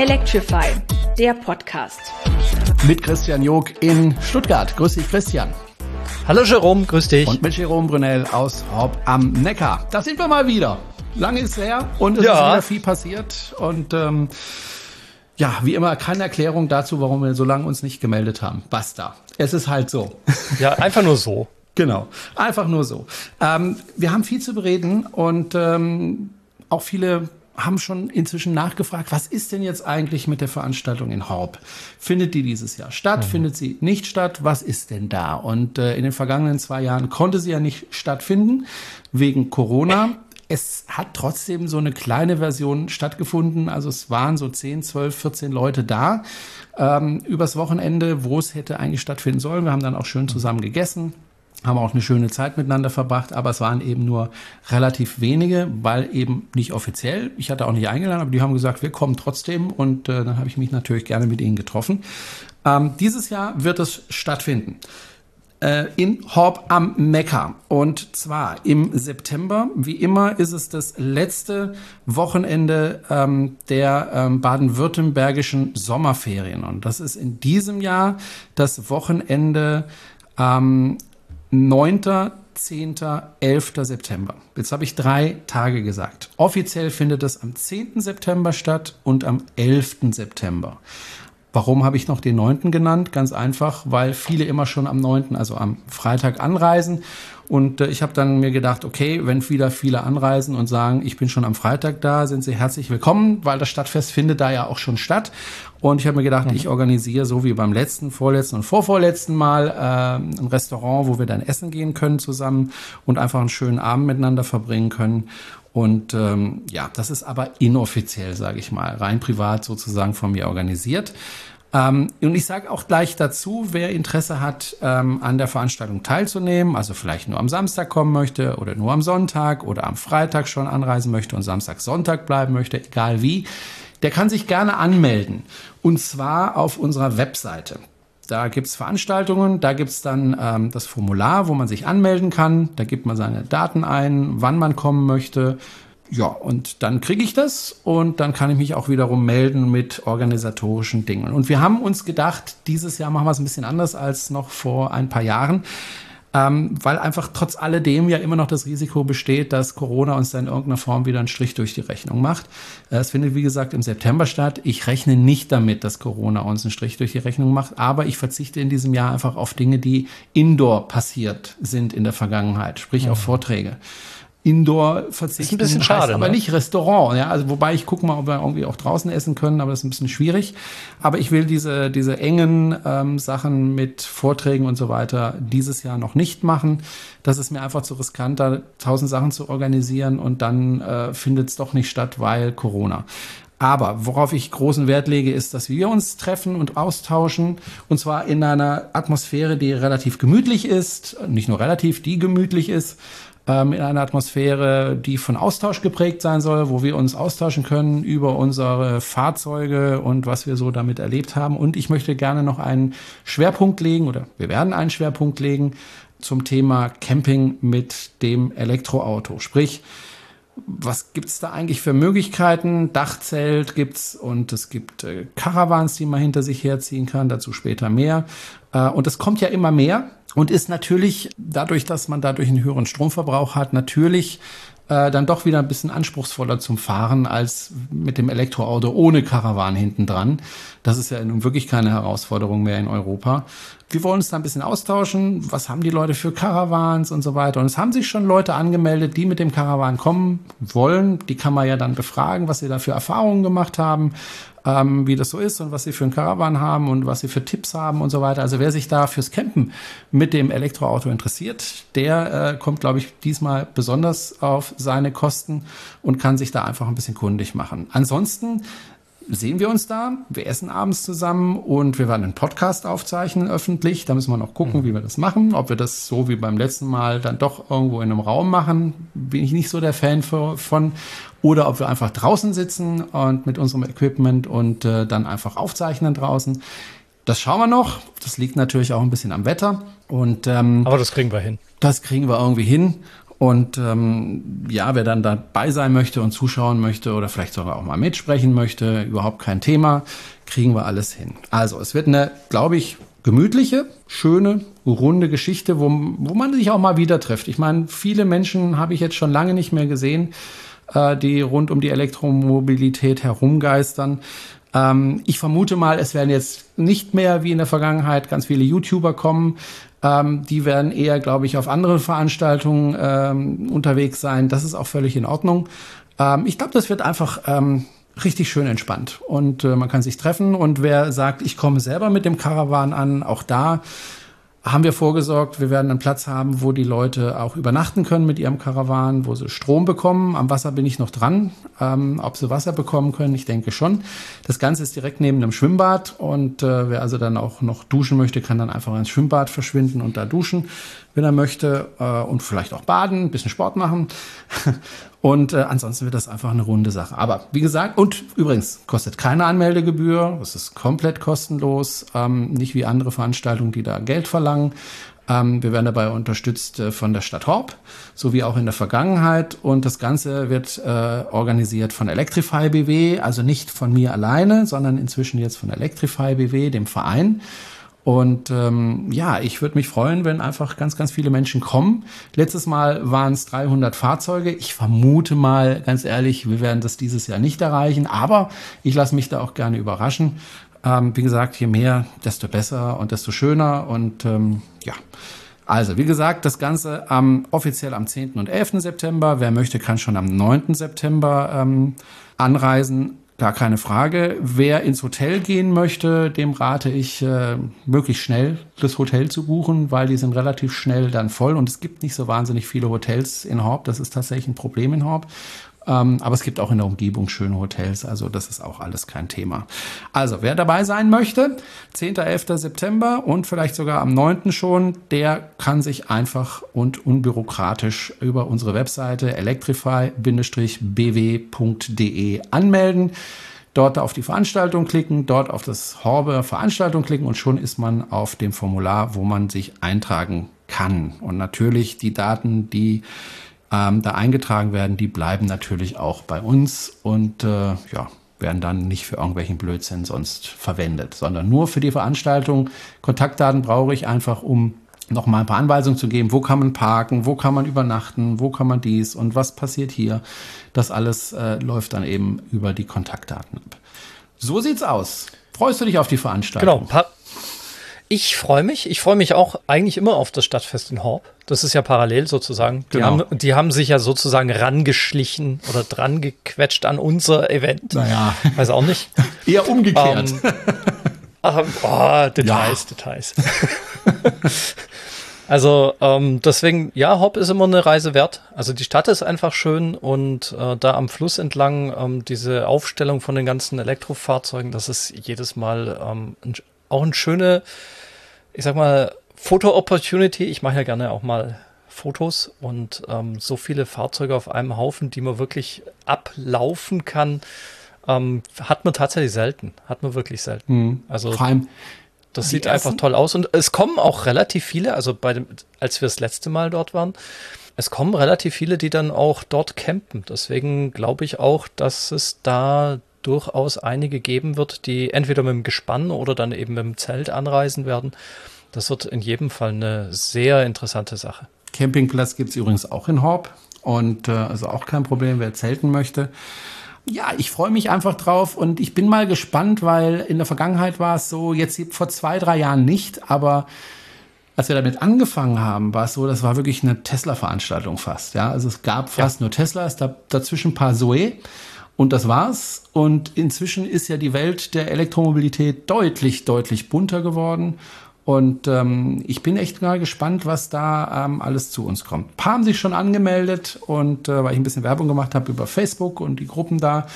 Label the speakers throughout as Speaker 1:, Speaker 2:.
Speaker 1: Electrify, der Podcast.
Speaker 2: Mit Christian Jog in Stuttgart. Grüß dich, Christian.
Speaker 3: Hallo Jerome, grüß dich.
Speaker 2: Und mit Jerome Brunel aus Horb am Neckar. Da sind wir mal wieder. Lange ist her und es ja. ist wieder viel passiert. Und ähm, ja, wie immer, keine Erklärung dazu, warum wir so lange uns nicht gemeldet haben. Basta. Es ist halt so.
Speaker 3: Ja, einfach nur so.
Speaker 2: Genau, einfach nur so. Ähm, wir haben viel zu bereden und ähm, auch viele haben schon inzwischen nachgefragt, was ist denn jetzt eigentlich mit der Veranstaltung in Horb? Findet die dieses Jahr statt? Mhm. Findet sie nicht statt? Was ist denn da? Und äh, in den vergangenen zwei Jahren konnte sie ja nicht stattfinden wegen Corona. Es hat trotzdem so eine kleine Version stattgefunden. Also es waren so 10, 12, 14 Leute da ähm, übers Wochenende, wo es hätte eigentlich stattfinden sollen. Wir haben dann auch schön zusammen gegessen haben auch eine schöne Zeit miteinander verbracht, aber es waren eben nur relativ wenige, weil eben nicht offiziell. Ich hatte auch nicht eingeladen, aber die haben gesagt, wir kommen trotzdem und äh, dann habe ich mich natürlich gerne mit ihnen getroffen. Ähm, dieses Jahr wird es stattfinden äh, in Horb am Neckar. Und zwar im September. Wie immer ist es das letzte Wochenende ähm, der ähm, baden-württembergischen Sommerferien. Und das ist in diesem Jahr das Wochenende ähm, 9., 10., 11. September. Jetzt habe ich drei Tage gesagt. Offiziell findet es am 10. September statt und am 11. September. Warum habe ich noch den 9. genannt? Ganz einfach, weil viele immer schon am 9., also am Freitag anreisen. Und äh, ich habe dann mir gedacht, okay, wenn wieder viele anreisen und sagen, ich bin schon am Freitag da, sind sie herzlich willkommen, weil das Stadtfest findet da ja auch schon statt. Und ich habe mir gedacht, mhm. ich organisiere so wie beim letzten, vorletzten und vorvorletzten Mal äh, ein Restaurant, wo wir dann essen gehen können zusammen und einfach einen schönen Abend miteinander verbringen können. Und ähm, ja, das ist aber inoffiziell, sage ich mal, rein privat sozusagen von mir organisiert. Ähm, und ich sage auch gleich dazu, wer Interesse hat, ähm, an der Veranstaltung teilzunehmen, also vielleicht nur am Samstag kommen möchte oder nur am Sonntag oder am Freitag schon anreisen möchte und Samstag, Sonntag bleiben möchte, egal wie, der kann sich gerne anmelden. Und zwar auf unserer Webseite. Da gibt's Veranstaltungen, da gibt's dann ähm, das Formular, wo man sich anmelden kann. Da gibt man seine Daten ein, wann man kommen möchte. Ja, und dann kriege ich das und dann kann ich mich auch wiederum melden mit organisatorischen Dingen. Und wir haben uns gedacht, dieses Jahr machen wir es ein bisschen anders als noch vor ein paar Jahren ähm, weil einfach trotz alledem ja immer noch das Risiko besteht, dass Corona uns dann in irgendeiner Form wieder einen Strich durch die Rechnung macht. Äh, es findet, wie gesagt, im September statt. Ich rechne nicht damit, dass Corona uns einen Strich durch die Rechnung macht, aber ich verzichte in diesem Jahr einfach auf Dinge, die indoor passiert sind in der Vergangenheit, sprich mhm. auf Vorträge. Indoor verzichten. Ist
Speaker 3: ein bisschen schade,
Speaker 2: aber ne? nicht Restaurant. Ja, also wobei ich gucke mal, ob wir irgendwie auch draußen essen können, aber das ist ein bisschen schwierig. Aber ich will diese diese engen ähm, Sachen mit Vorträgen und so weiter dieses Jahr noch nicht machen. Das ist mir einfach zu riskant, da tausend Sachen zu organisieren und dann äh, findet es doch nicht statt, weil Corona. Aber worauf ich großen Wert lege, ist, dass wir uns treffen und austauschen. Und zwar in einer Atmosphäre, die relativ gemütlich ist. Nicht nur relativ, die gemütlich ist ähm, in einer Atmosphäre, die von Austausch geprägt sein soll, wo wir uns austauschen können über unsere Fahrzeuge und was wir so damit erlebt haben. Und ich möchte gerne noch einen Schwerpunkt legen oder wir werden einen Schwerpunkt legen zum Thema Camping mit dem Elektroauto. Sprich, was gibt's da eigentlich für Möglichkeiten? Dachzelt gibt's und es gibt äh, Caravans, die man hinter sich herziehen kann, dazu später mehr. Äh, und es kommt ja immer mehr und ist natürlich dadurch, dass man dadurch einen höheren Stromverbrauch hat, natürlich äh, dann doch wieder ein bisschen anspruchsvoller zum Fahren als mit dem Elektroauto ohne Karawan hinten dran. Das ist ja nun wirklich keine Herausforderung mehr in Europa. Wir wollen uns da ein bisschen austauschen. Was haben die Leute für Caravans und so weiter? Und es haben sich schon Leute angemeldet, die mit dem Caravan kommen wollen. Die kann man ja dann befragen, was sie da für Erfahrungen gemacht haben ähm, wie das so ist und was sie für einen Caravan haben und was sie für Tipps haben und so weiter. Also wer sich da fürs Campen mit dem Elektroauto interessiert, der äh, kommt, glaube ich, diesmal besonders auf seine Kosten und kann sich da einfach ein bisschen kundig machen. Ansonsten sehen wir uns da. Wir essen abends zusammen und wir werden einen Podcast aufzeichnen öffentlich. Da müssen wir noch gucken, mhm. wie wir das machen. Ob wir das so wie beim letzten Mal dann doch irgendwo in einem Raum machen, bin ich nicht so der Fan für, von. Oder ob wir einfach draußen sitzen und mit unserem Equipment und äh, dann einfach aufzeichnen draußen. Das schauen wir noch. Das liegt natürlich auch ein bisschen am Wetter. Und, ähm,
Speaker 3: Aber das kriegen wir hin.
Speaker 2: Das kriegen wir irgendwie hin. Und ähm, ja, wer dann dabei sein möchte und zuschauen möchte oder vielleicht sogar auch mal mitsprechen möchte, überhaupt kein Thema, kriegen wir alles hin. Also es wird eine, glaube ich, gemütliche, schöne, runde Geschichte, wo, wo man sich auch mal wieder trifft. Ich meine, viele Menschen habe ich jetzt schon lange nicht mehr gesehen, äh, die rund um die Elektromobilität herumgeistern. Ähm, ich vermute mal, es werden jetzt nicht mehr wie in der Vergangenheit ganz viele YouTuber kommen, ähm, die werden eher, glaube ich, auf andere Veranstaltungen ähm, unterwegs sein. Das ist auch völlig in Ordnung. Ähm, ich glaube, das wird einfach ähm, richtig schön entspannt und äh, man kann sich treffen. Und wer sagt, ich komme selber mit dem Caravan an, auch da haben wir vorgesorgt, wir werden einen Platz haben, wo die Leute auch übernachten können mit ihrem Karawan, wo sie Strom bekommen. Am Wasser bin ich noch dran. Ähm, ob sie Wasser bekommen können, ich denke schon. Das Ganze ist direkt neben einem Schwimmbad und äh, wer also dann auch noch duschen möchte, kann dann einfach ins Schwimmbad verschwinden und da duschen wenn er möchte, äh, und vielleicht auch baden, ein bisschen Sport machen. und äh, ansonsten wird das einfach eine runde Sache. Aber wie gesagt, und übrigens kostet keine Anmeldegebühr, es ist komplett kostenlos, ähm, nicht wie andere Veranstaltungen, die da Geld verlangen. Ähm, wir werden dabei unterstützt äh, von der Stadt Horb, so wie auch in der Vergangenheit. Und das Ganze wird äh, organisiert von Electrify BW, also nicht von mir alleine, sondern inzwischen jetzt von Electrify BW, dem Verein. Und ähm, ja, ich würde mich freuen, wenn einfach ganz, ganz viele Menschen kommen. Letztes Mal waren es 300 Fahrzeuge. Ich vermute mal, ganz ehrlich, wir werden das dieses Jahr nicht erreichen. Aber ich lasse mich da auch gerne überraschen. Ähm, wie gesagt, je mehr, desto besser und desto schöner. Und ähm, ja, also wie gesagt, das Ganze ähm, offiziell am 10. und 11. September. Wer möchte, kann schon am 9. September ähm, anreisen. Gar keine Frage. Wer ins Hotel gehen möchte, dem rate ich, äh, möglichst schnell das Hotel zu buchen, weil die sind relativ schnell dann voll und es gibt nicht so wahnsinnig viele Hotels in Horb. Das ist tatsächlich ein Problem in Horb. Ähm, aber es gibt auch in der Umgebung schöne Hotels, also das ist auch alles kein Thema. Also, wer dabei sein möchte, 10. 11. September und vielleicht sogar am 9. schon, der kann sich einfach und unbürokratisch über unsere Webseite electrify-bw.de anmelden dort auf die Veranstaltung klicken, dort auf das Horbe Veranstaltung klicken und schon ist man auf dem Formular, wo man sich eintragen kann. Und natürlich die Daten, die ähm, da eingetragen werden, die bleiben natürlich auch bei uns und äh, ja, werden dann nicht für irgendwelchen Blödsinn sonst verwendet, sondern nur für die Veranstaltung. Kontaktdaten brauche ich einfach, um noch mal ein paar Anweisungen zu geben, wo kann man parken, wo kann man übernachten, wo kann man dies und was passiert hier. Das alles äh, läuft dann eben über die Kontaktdaten ab. So sieht's aus. Freust du dich auf die Veranstaltung?
Speaker 3: Genau. Ich freue mich. Ich freue mich auch eigentlich immer auf das Stadtfest in Horb. Das ist ja parallel sozusagen. Die, genau. haben, die haben sich ja sozusagen rangeschlichen oder dran gequetscht an unser Event.
Speaker 2: Naja.
Speaker 3: Weiß auch nicht.
Speaker 2: Eher umgekehrt. Ähm,
Speaker 3: ach, oh, Details, ja. Details. also ähm, deswegen, ja, Hopp ist immer eine Reise wert. Also die Stadt ist einfach schön und äh, da am Fluss entlang ähm, diese Aufstellung von den ganzen Elektrofahrzeugen, das ist jedes Mal ähm, ein, auch eine schöne ich sag mal, Foto-Opportunity. Ich mache ja gerne auch mal Fotos und ähm, so viele Fahrzeuge auf einem Haufen, die man wirklich ablaufen kann, ähm, hat man tatsächlich selten. Hat man wirklich selten.
Speaker 2: Mhm.
Speaker 3: Also Vor allem das sieht ersten? einfach toll aus und es kommen auch relativ viele, also bei dem, als wir das letzte Mal dort waren, es kommen relativ viele, die dann auch dort campen. Deswegen glaube ich auch, dass es da durchaus einige geben wird, die entweder mit dem Gespann oder dann eben mit dem Zelt anreisen werden. Das wird in jedem Fall eine sehr interessante Sache.
Speaker 2: Campingplatz gibt es übrigens auch in Horb und äh, also auch kein Problem, wer zelten möchte. Ja, ich freue mich einfach drauf und ich bin mal gespannt, weil in der Vergangenheit war es so, jetzt vor zwei, drei Jahren nicht, aber als wir damit angefangen haben, war es so, das war wirklich eine Tesla-Veranstaltung fast. Ja, also es gab fast ja. nur Tesla, es gab dazwischen ein paar Zoe und das war's. Und inzwischen ist ja die Welt der Elektromobilität deutlich, deutlich bunter geworden. Und ähm, ich bin echt mal gespannt, was da ähm, alles zu uns kommt. Ein paar haben sich schon angemeldet und äh, weil ich ein bisschen Werbung gemacht habe über Facebook und die Gruppen da.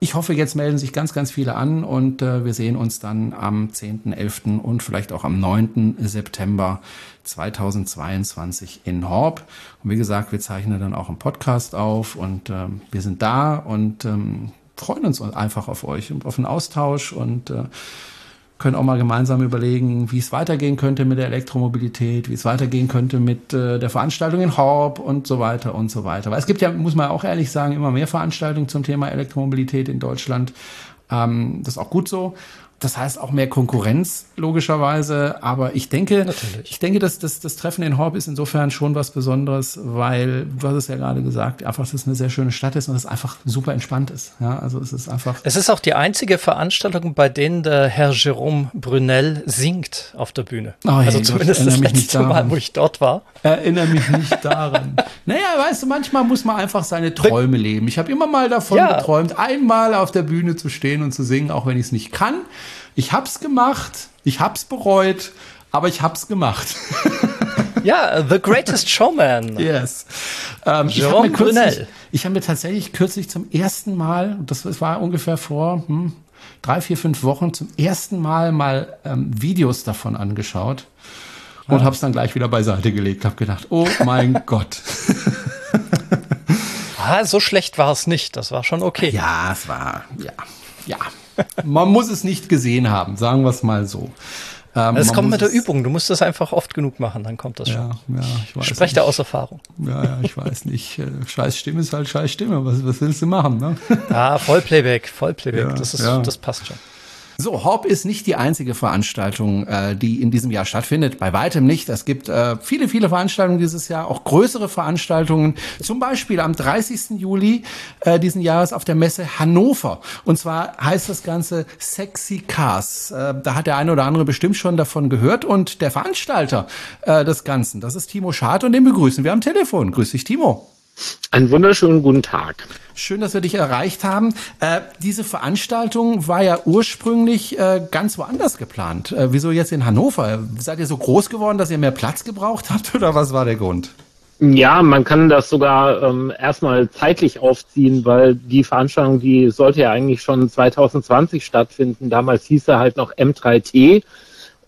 Speaker 2: Ich hoffe, jetzt melden sich ganz, ganz viele an und äh, wir sehen uns dann am 10.11. und vielleicht auch am 9. September 2022 in Horb. Und wie gesagt, wir zeichnen dann auch einen Podcast auf und ähm, wir sind da und ähm, freuen uns einfach auf euch und auf einen Austausch und äh, können auch mal gemeinsam überlegen, wie es weitergehen könnte mit der Elektromobilität, wie es weitergehen könnte mit äh, der Veranstaltung in Horb und so weiter und so weiter. Weil es gibt ja, muss man auch ehrlich sagen, immer mehr Veranstaltungen zum Thema Elektromobilität in Deutschland. Ähm, das ist auch gut so. Das heißt auch mehr Konkurrenz, logischerweise. Aber ich denke, Natürlich. ich denke, dass das, das Treffen in Horb ist insofern schon was Besonderes, weil, du hast es ja gerade gesagt, einfach, dass es eine sehr schöne Stadt ist und es einfach super entspannt ist. Ja, also es ist einfach.
Speaker 3: Es ist auch die einzige Veranstaltung, bei denen der Herr Jérôme Brunel singt auf der Bühne.
Speaker 2: Oh, hey, also zumindest Gott, das letzte
Speaker 3: Mal, wo ich dort war.
Speaker 2: Erinnere mich nicht daran. naja, weißt du, manchmal muss man einfach seine Träume leben. Ich habe immer mal davon ja. geträumt, einmal auf der Bühne zu stehen und zu singen, auch wenn ich es nicht kann. Ich hab's gemacht, ich hab's bereut, aber ich hab's gemacht.
Speaker 3: ja, The Greatest Showman.
Speaker 2: Yes. Ähm, ich habe mir, hab mir tatsächlich kürzlich zum ersten Mal, das war ungefähr vor hm, drei, vier, fünf Wochen, zum ersten Mal mal ähm, Videos davon angeschaut und ah. habe es dann gleich wieder beiseite gelegt. Habe gedacht, oh mein Gott.
Speaker 3: ah, so schlecht war es nicht. Das war schon okay.
Speaker 2: Ja, es war, ja, ja. Man muss es nicht gesehen haben, sagen wir es mal so.
Speaker 3: Ähm, es kommt mit der Übung. Du musst das einfach oft genug machen, dann kommt das schon. Ja, ich weiß Sprecht da aus Erfahrung.
Speaker 2: Ja, ja, ich weiß nicht. Äh, scheiß Stimme ist halt scheiß Stimme. Was, was willst du machen? Ne?
Speaker 3: Ja, Vollplayback, Vollplayback. Ja, das, ist, ja. das passt schon.
Speaker 2: So, Hop ist nicht die einzige Veranstaltung, äh, die in diesem Jahr stattfindet. Bei weitem nicht. Es gibt äh, viele, viele Veranstaltungen dieses Jahr, auch größere Veranstaltungen. Zum Beispiel am 30. Juli äh, diesen Jahres auf der Messe Hannover. Und zwar heißt das Ganze Sexy Cars. Äh, da hat der eine oder andere bestimmt schon davon gehört. Und der Veranstalter äh, des Ganzen, das ist Timo Schad und den begrüßen wir am Telefon. Grüß dich, Timo.
Speaker 4: Einen wunderschönen guten Tag.
Speaker 2: Schön, dass wir dich erreicht haben. Äh, diese Veranstaltung war ja ursprünglich äh, ganz woanders geplant. Äh, wieso jetzt in Hannover? Seid ihr so groß geworden, dass ihr mehr Platz gebraucht habt oder was war der Grund?
Speaker 4: Ja, man kann das sogar ähm, erstmal zeitlich aufziehen, weil die Veranstaltung, die sollte ja eigentlich schon 2020 stattfinden. Damals hieß er halt noch M3T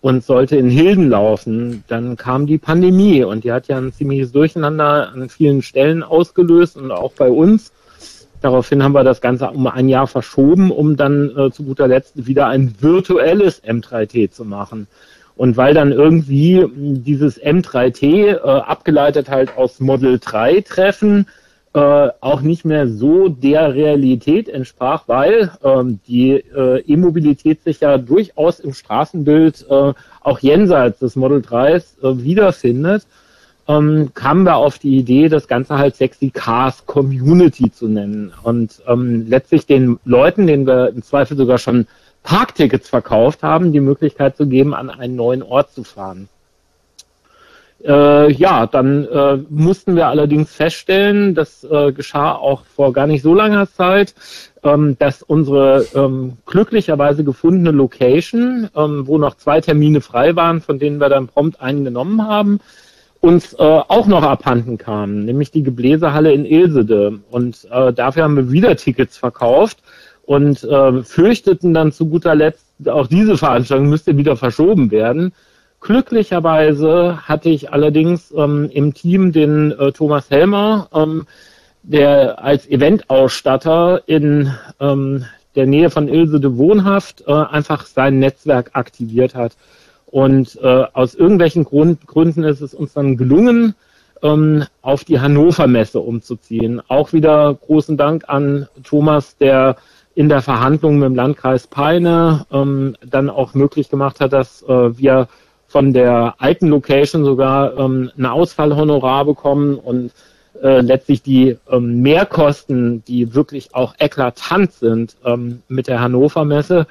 Speaker 4: und sollte in Hilden laufen. Dann kam die Pandemie und die hat ja ein ziemliches Durcheinander an vielen Stellen ausgelöst und auch bei uns. Daraufhin haben wir das Ganze um ein Jahr verschoben, um dann äh, zu guter Letzt wieder ein virtuelles M3T zu machen. Und weil dann irgendwie dieses M3T, äh, abgeleitet halt aus Model 3 Treffen, äh, auch nicht mehr so der Realität entsprach, weil ähm, die äh, E-Mobilität sich ja durchaus im Straßenbild äh, auch jenseits des Model 3s äh, wiederfindet, ähm, kamen wir auf die Idee, das Ganze halt Sexy Cars Community zu nennen und ähm, letztlich den Leuten, denen wir im Zweifel sogar schon Parktickets verkauft haben, die Möglichkeit zu geben, an einen neuen Ort zu fahren. Äh, ja, dann äh, mussten wir allerdings feststellen, das äh, geschah auch vor gar nicht so langer Zeit, ähm, dass unsere ähm, glücklicherweise gefundene Location, ähm, wo noch zwei Termine frei waren, von denen wir dann prompt einen genommen haben, uns äh, auch noch abhanden kam, nämlich die Gebläsehalle in Ilsede. Und äh, dafür haben wir wieder Tickets verkauft und äh, fürchteten dann zu guter Letzt, auch diese Veranstaltung müsste wieder verschoben werden. Glücklicherweise hatte ich allerdings ähm, im Team den äh, Thomas Helmer, ähm, der als Eventausstatter in ähm, der Nähe von Ilse de Wohnhaft äh, einfach sein Netzwerk aktiviert hat. Und äh, aus irgendwelchen Grund, Gründen ist es uns dann gelungen, ähm, auf die Hannover Messe umzuziehen. Auch wieder großen Dank an Thomas, der in der Verhandlung mit dem Landkreis Peine ähm, dann auch möglich gemacht hat, dass äh, wir von der alten Location sogar ähm, ein Ausfallhonorar bekommen und äh, letztlich die ähm, Mehrkosten, die wirklich auch eklatant sind ähm, mit der Hannover Messe,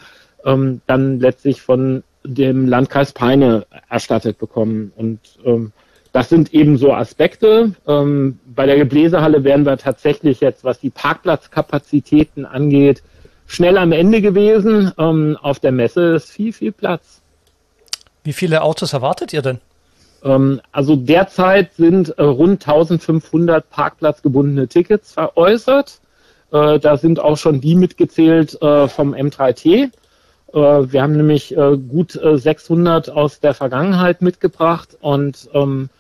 Speaker 4: ähm, dann letztlich von dem Landkreis Peine erstattet bekommen. Und ähm, das sind eben so Aspekte. Ähm, bei der Gebläsehalle wären wir tatsächlich jetzt, was die Parkplatzkapazitäten angeht, schnell am Ende gewesen. Ähm, auf der Messe ist viel, viel Platz.
Speaker 3: Wie viele Autos erwartet ihr denn?
Speaker 4: Ähm, also derzeit sind äh, rund 1500 parkplatzgebundene Tickets veräußert. Äh, da sind auch schon die mitgezählt äh, vom M3T. wir haben nämlich gut 600 aus der Vergangenheit mitgebracht und ähm,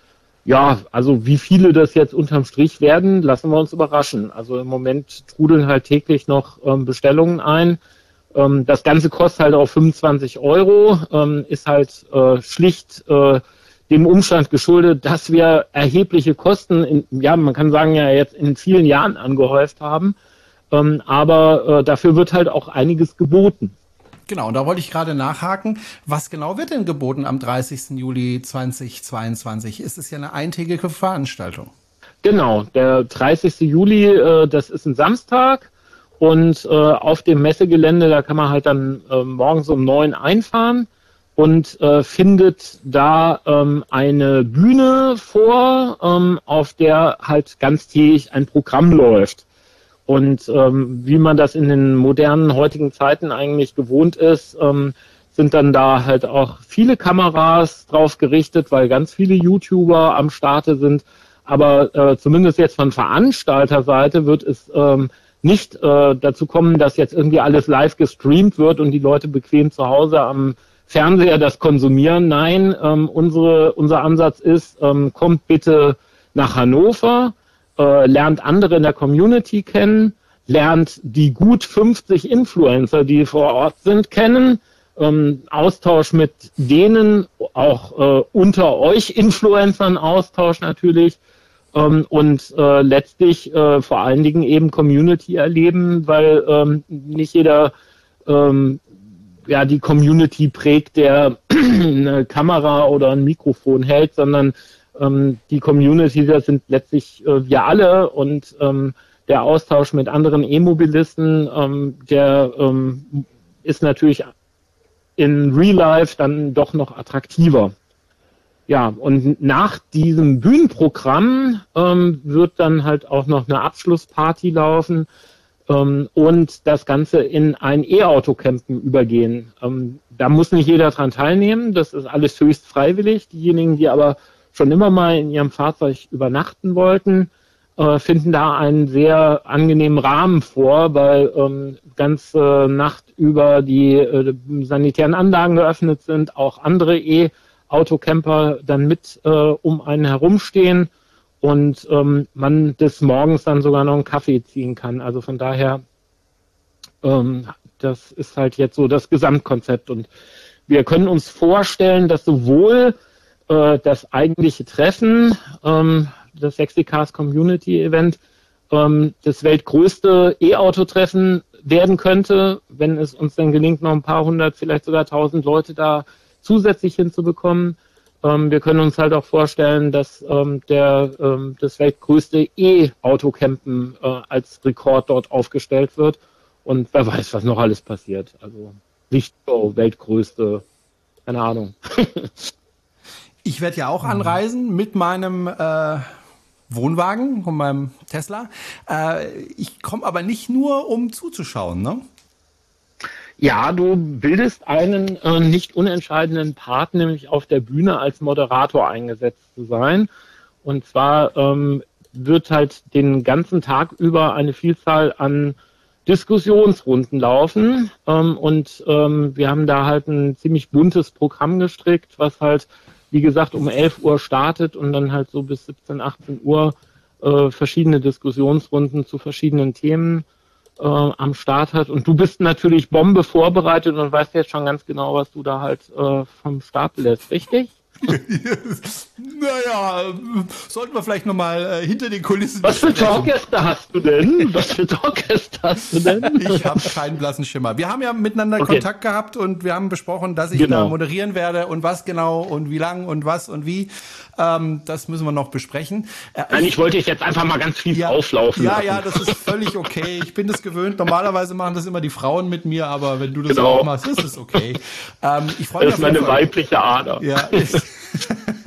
Speaker 4: ja, also wie viele das jetzt unterm Strich werden, lassen wir uns überraschen. Also im Moment trudeln halt täglich noch ähm, Bestellungen ein Ähm, das Ganze kostet halt auch 25 Euro, ähm, ist halt äh, schlicht äh, dem Umstand geschuldet, dass wir erhebliche Kosten, in, ja, man kann sagen, ja jetzt in vielen Jahren angehäuft haben. Ähm, aber äh, dafür wird halt auch einiges geboten.
Speaker 2: Genau, und da wollte ich gerade nachhaken. Was genau wird denn geboten am 30. Juli 2022? Ist es ja eine eintägige Veranstaltung.
Speaker 4: Genau, der 30. Juli, äh, das ist ein Samstag. Und äh, auf dem Messegelände, da kann man halt dann äh, morgens um neun einfahren und äh, findet da ähm, eine Bühne vor, ähm, auf der halt ganztägig ein Programm läuft. Und ähm, wie man das in den modernen heutigen Zeiten eigentlich gewohnt ist, ähm, sind dann da halt auch viele Kameras drauf gerichtet, weil ganz viele YouTuber am Starte sind. Aber äh, zumindest jetzt von Veranstalterseite wird es ähm, nicht äh, dazu kommen, dass jetzt irgendwie alles live gestreamt wird und die Leute bequem zu Hause am Fernseher das konsumieren. Nein, ähm, unsere, unser Ansatz ist, ähm, kommt bitte nach Hannover, äh, lernt andere in der Community kennen, lernt die gut 50 Influencer, die vor Ort sind, kennen, ähm, Austausch mit denen, auch äh, unter euch Influencern Austausch natürlich ähm, und äh, letztlich äh, vor allen Dingen eben Community erleben, weil ähm, nicht jeder ähm, ja die Community prägt, der eine Kamera oder ein Mikrofon hält, sondern ähm, die Community, das sind letztlich äh, wir alle und ähm, der Austausch mit anderen E-Mobilisten, ähm, der ähm, ist natürlich in Real Life dann doch noch attraktiver. Ja, und nach diesem Bühnenprogramm ähm, wird dann halt auch noch eine Abschlussparty laufen ähm, und das Ganze in ein E-Auto-Campen übergehen. Ähm, da muss nicht jeder dran teilnehmen, das ist alles höchst freiwillig. Diejenigen, die aber schon immer mal in ihrem Fahrzeug übernachten wollten, äh, finden da einen sehr angenehmen Rahmen vor, weil ähm, ganze Nacht über die äh, sanitären Anlagen geöffnet sind, auch andere E-Autocamper dann mit äh, um einen herumstehen und ähm, man des Morgens dann sogar noch einen Kaffee ziehen kann. Also von daher, ähm, das ist halt jetzt so das Gesamtkonzept und wir können uns vorstellen, dass sowohl äh, das eigentliche Treffen, ähm, das Sexy-Cars Community Event, ähm, das weltgrößte E-Auto-Treffen werden könnte, wenn es uns dann gelingt, noch ein paar hundert, vielleicht sogar tausend Leute da zusätzlich hinzubekommen. Ähm, wir können uns halt auch vorstellen, dass ähm, der, ähm, das weltgrößte E-Autocampen äh, als Rekord dort aufgestellt wird. Und wer weiß, was noch alles passiert. Also nicht so weltgrößte, keine Ahnung.
Speaker 2: Ich werde ja auch anreisen mit meinem äh, Wohnwagen und meinem Tesla. Äh, ich komme aber nicht nur, um zuzuschauen, ne?
Speaker 4: Ja, du bildest einen äh, nicht unentscheidenden Part, nämlich auf der Bühne als Moderator eingesetzt zu sein. Und zwar ähm, wird halt den ganzen Tag über eine Vielzahl an Diskussionsrunden laufen. Ähm, und ähm, wir haben da halt ein ziemlich buntes Programm gestrickt, was halt wie gesagt, um 11 Uhr startet und dann halt so bis 17, 18 Uhr äh, verschiedene Diskussionsrunden zu verschiedenen Themen äh, am Start hat. Und du bist natürlich Bombe vorbereitet und weißt jetzt schon ganz genau, was du da halt äh, vom Stapel lässt, richtig?
Speaker 2: naja, sollten wir vielleicht nochmal äh, hinter den Kulissen.
Speaker 4: Was für Talkgäste hast du denn? Was für Talkgäste hast du denn?
Speaker 2: Ich habe keinen blassen Schimmer. Wir haben ja miteinander okay. Kontakt gehabt und wir haben besprochen, dass ich genau. da moderieren werde und was genau und wie lang und was und wie. Ähm, das müssen wir noch besprechen.
Speaker 4: Äh, Nein, ich wollte dich jetzt einfach mal ganz viel
Speaker 2: ja,
Speaker 4: auflaufen.
Speaker 2: Ja, lassen. ja, das ist völlig okay. Ich bin das gewöhnt. Normalerweise machen das immer die Frauen mit mir, aber wenn du das genau. auch machst, ist es okay.
Speaker 4: Ähm, ich freue mich. Das ist meine weibliche Ader.
Speaker 2: Ja.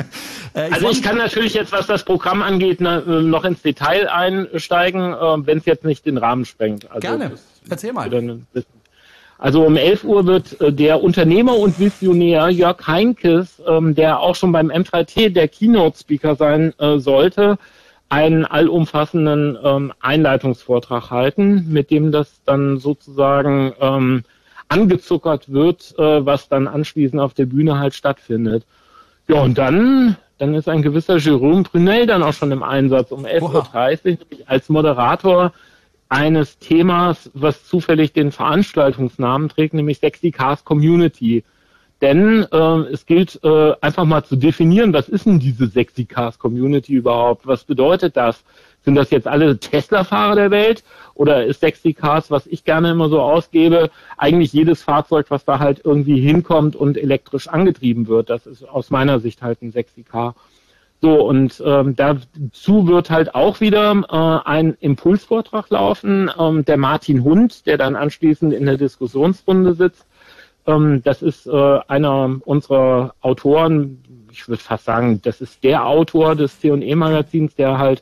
Speaker 4: Äh, also ich kann natürlich jetzt, was das Programm angeht, noch ins Detail einsteigen, äh, wenn es jetzt nicht den Rahmen sprengt.
Speaker 2: Also Gerne, erzähl mal.
Speaker 4: Also um 11 Uhr wird äh, der Unternehmer und Visionär Jörg Heinkes, ähm, der auch schon beim M3T der Keynote-Speaker sein sollte, einen allumfassenden ähm, Einleitungsvortrag halten, mit dem das dann sozusagen ähm, angezuckert wird, was dann anschließend auf der Bühne halt stattfindet. Ja, und dann, dann ist ein gewisser Jerome Brunel dann auch schon im Einsatz um 11.30 Uhr als Moderator eines Themas, was zufällig den Veranstaltungsnamen trägt, nämlich Sexy Cars Community. Denn äh, es gilt äh, einfach mal zu definieren, was ist denn diese Sexy Cars Community überhaupt? Was bedeutet das? Sind das jetzt alle Tesla-Fahrer der Welt? Oder ist Sexy Cars, was ich gerne immer so ausgebe, eigentlich jedes Fahrzeug, was da halt irgendwie hinkommt und elektrisch angetrieben wird? Das ist aus meiner Sicht halt ein Sexy Car. So, und ähm, dazu wird halt auch wieder äh, ein Impulsvortrag laufen. Ähm, der Martin Hund, der dann anschließend in der Diskussionsrunde sitzt. Ähm, das ist äh, einer unserer Autoren, ich würde fast sagen, das ist der Autor des C&E-Magazins, der halt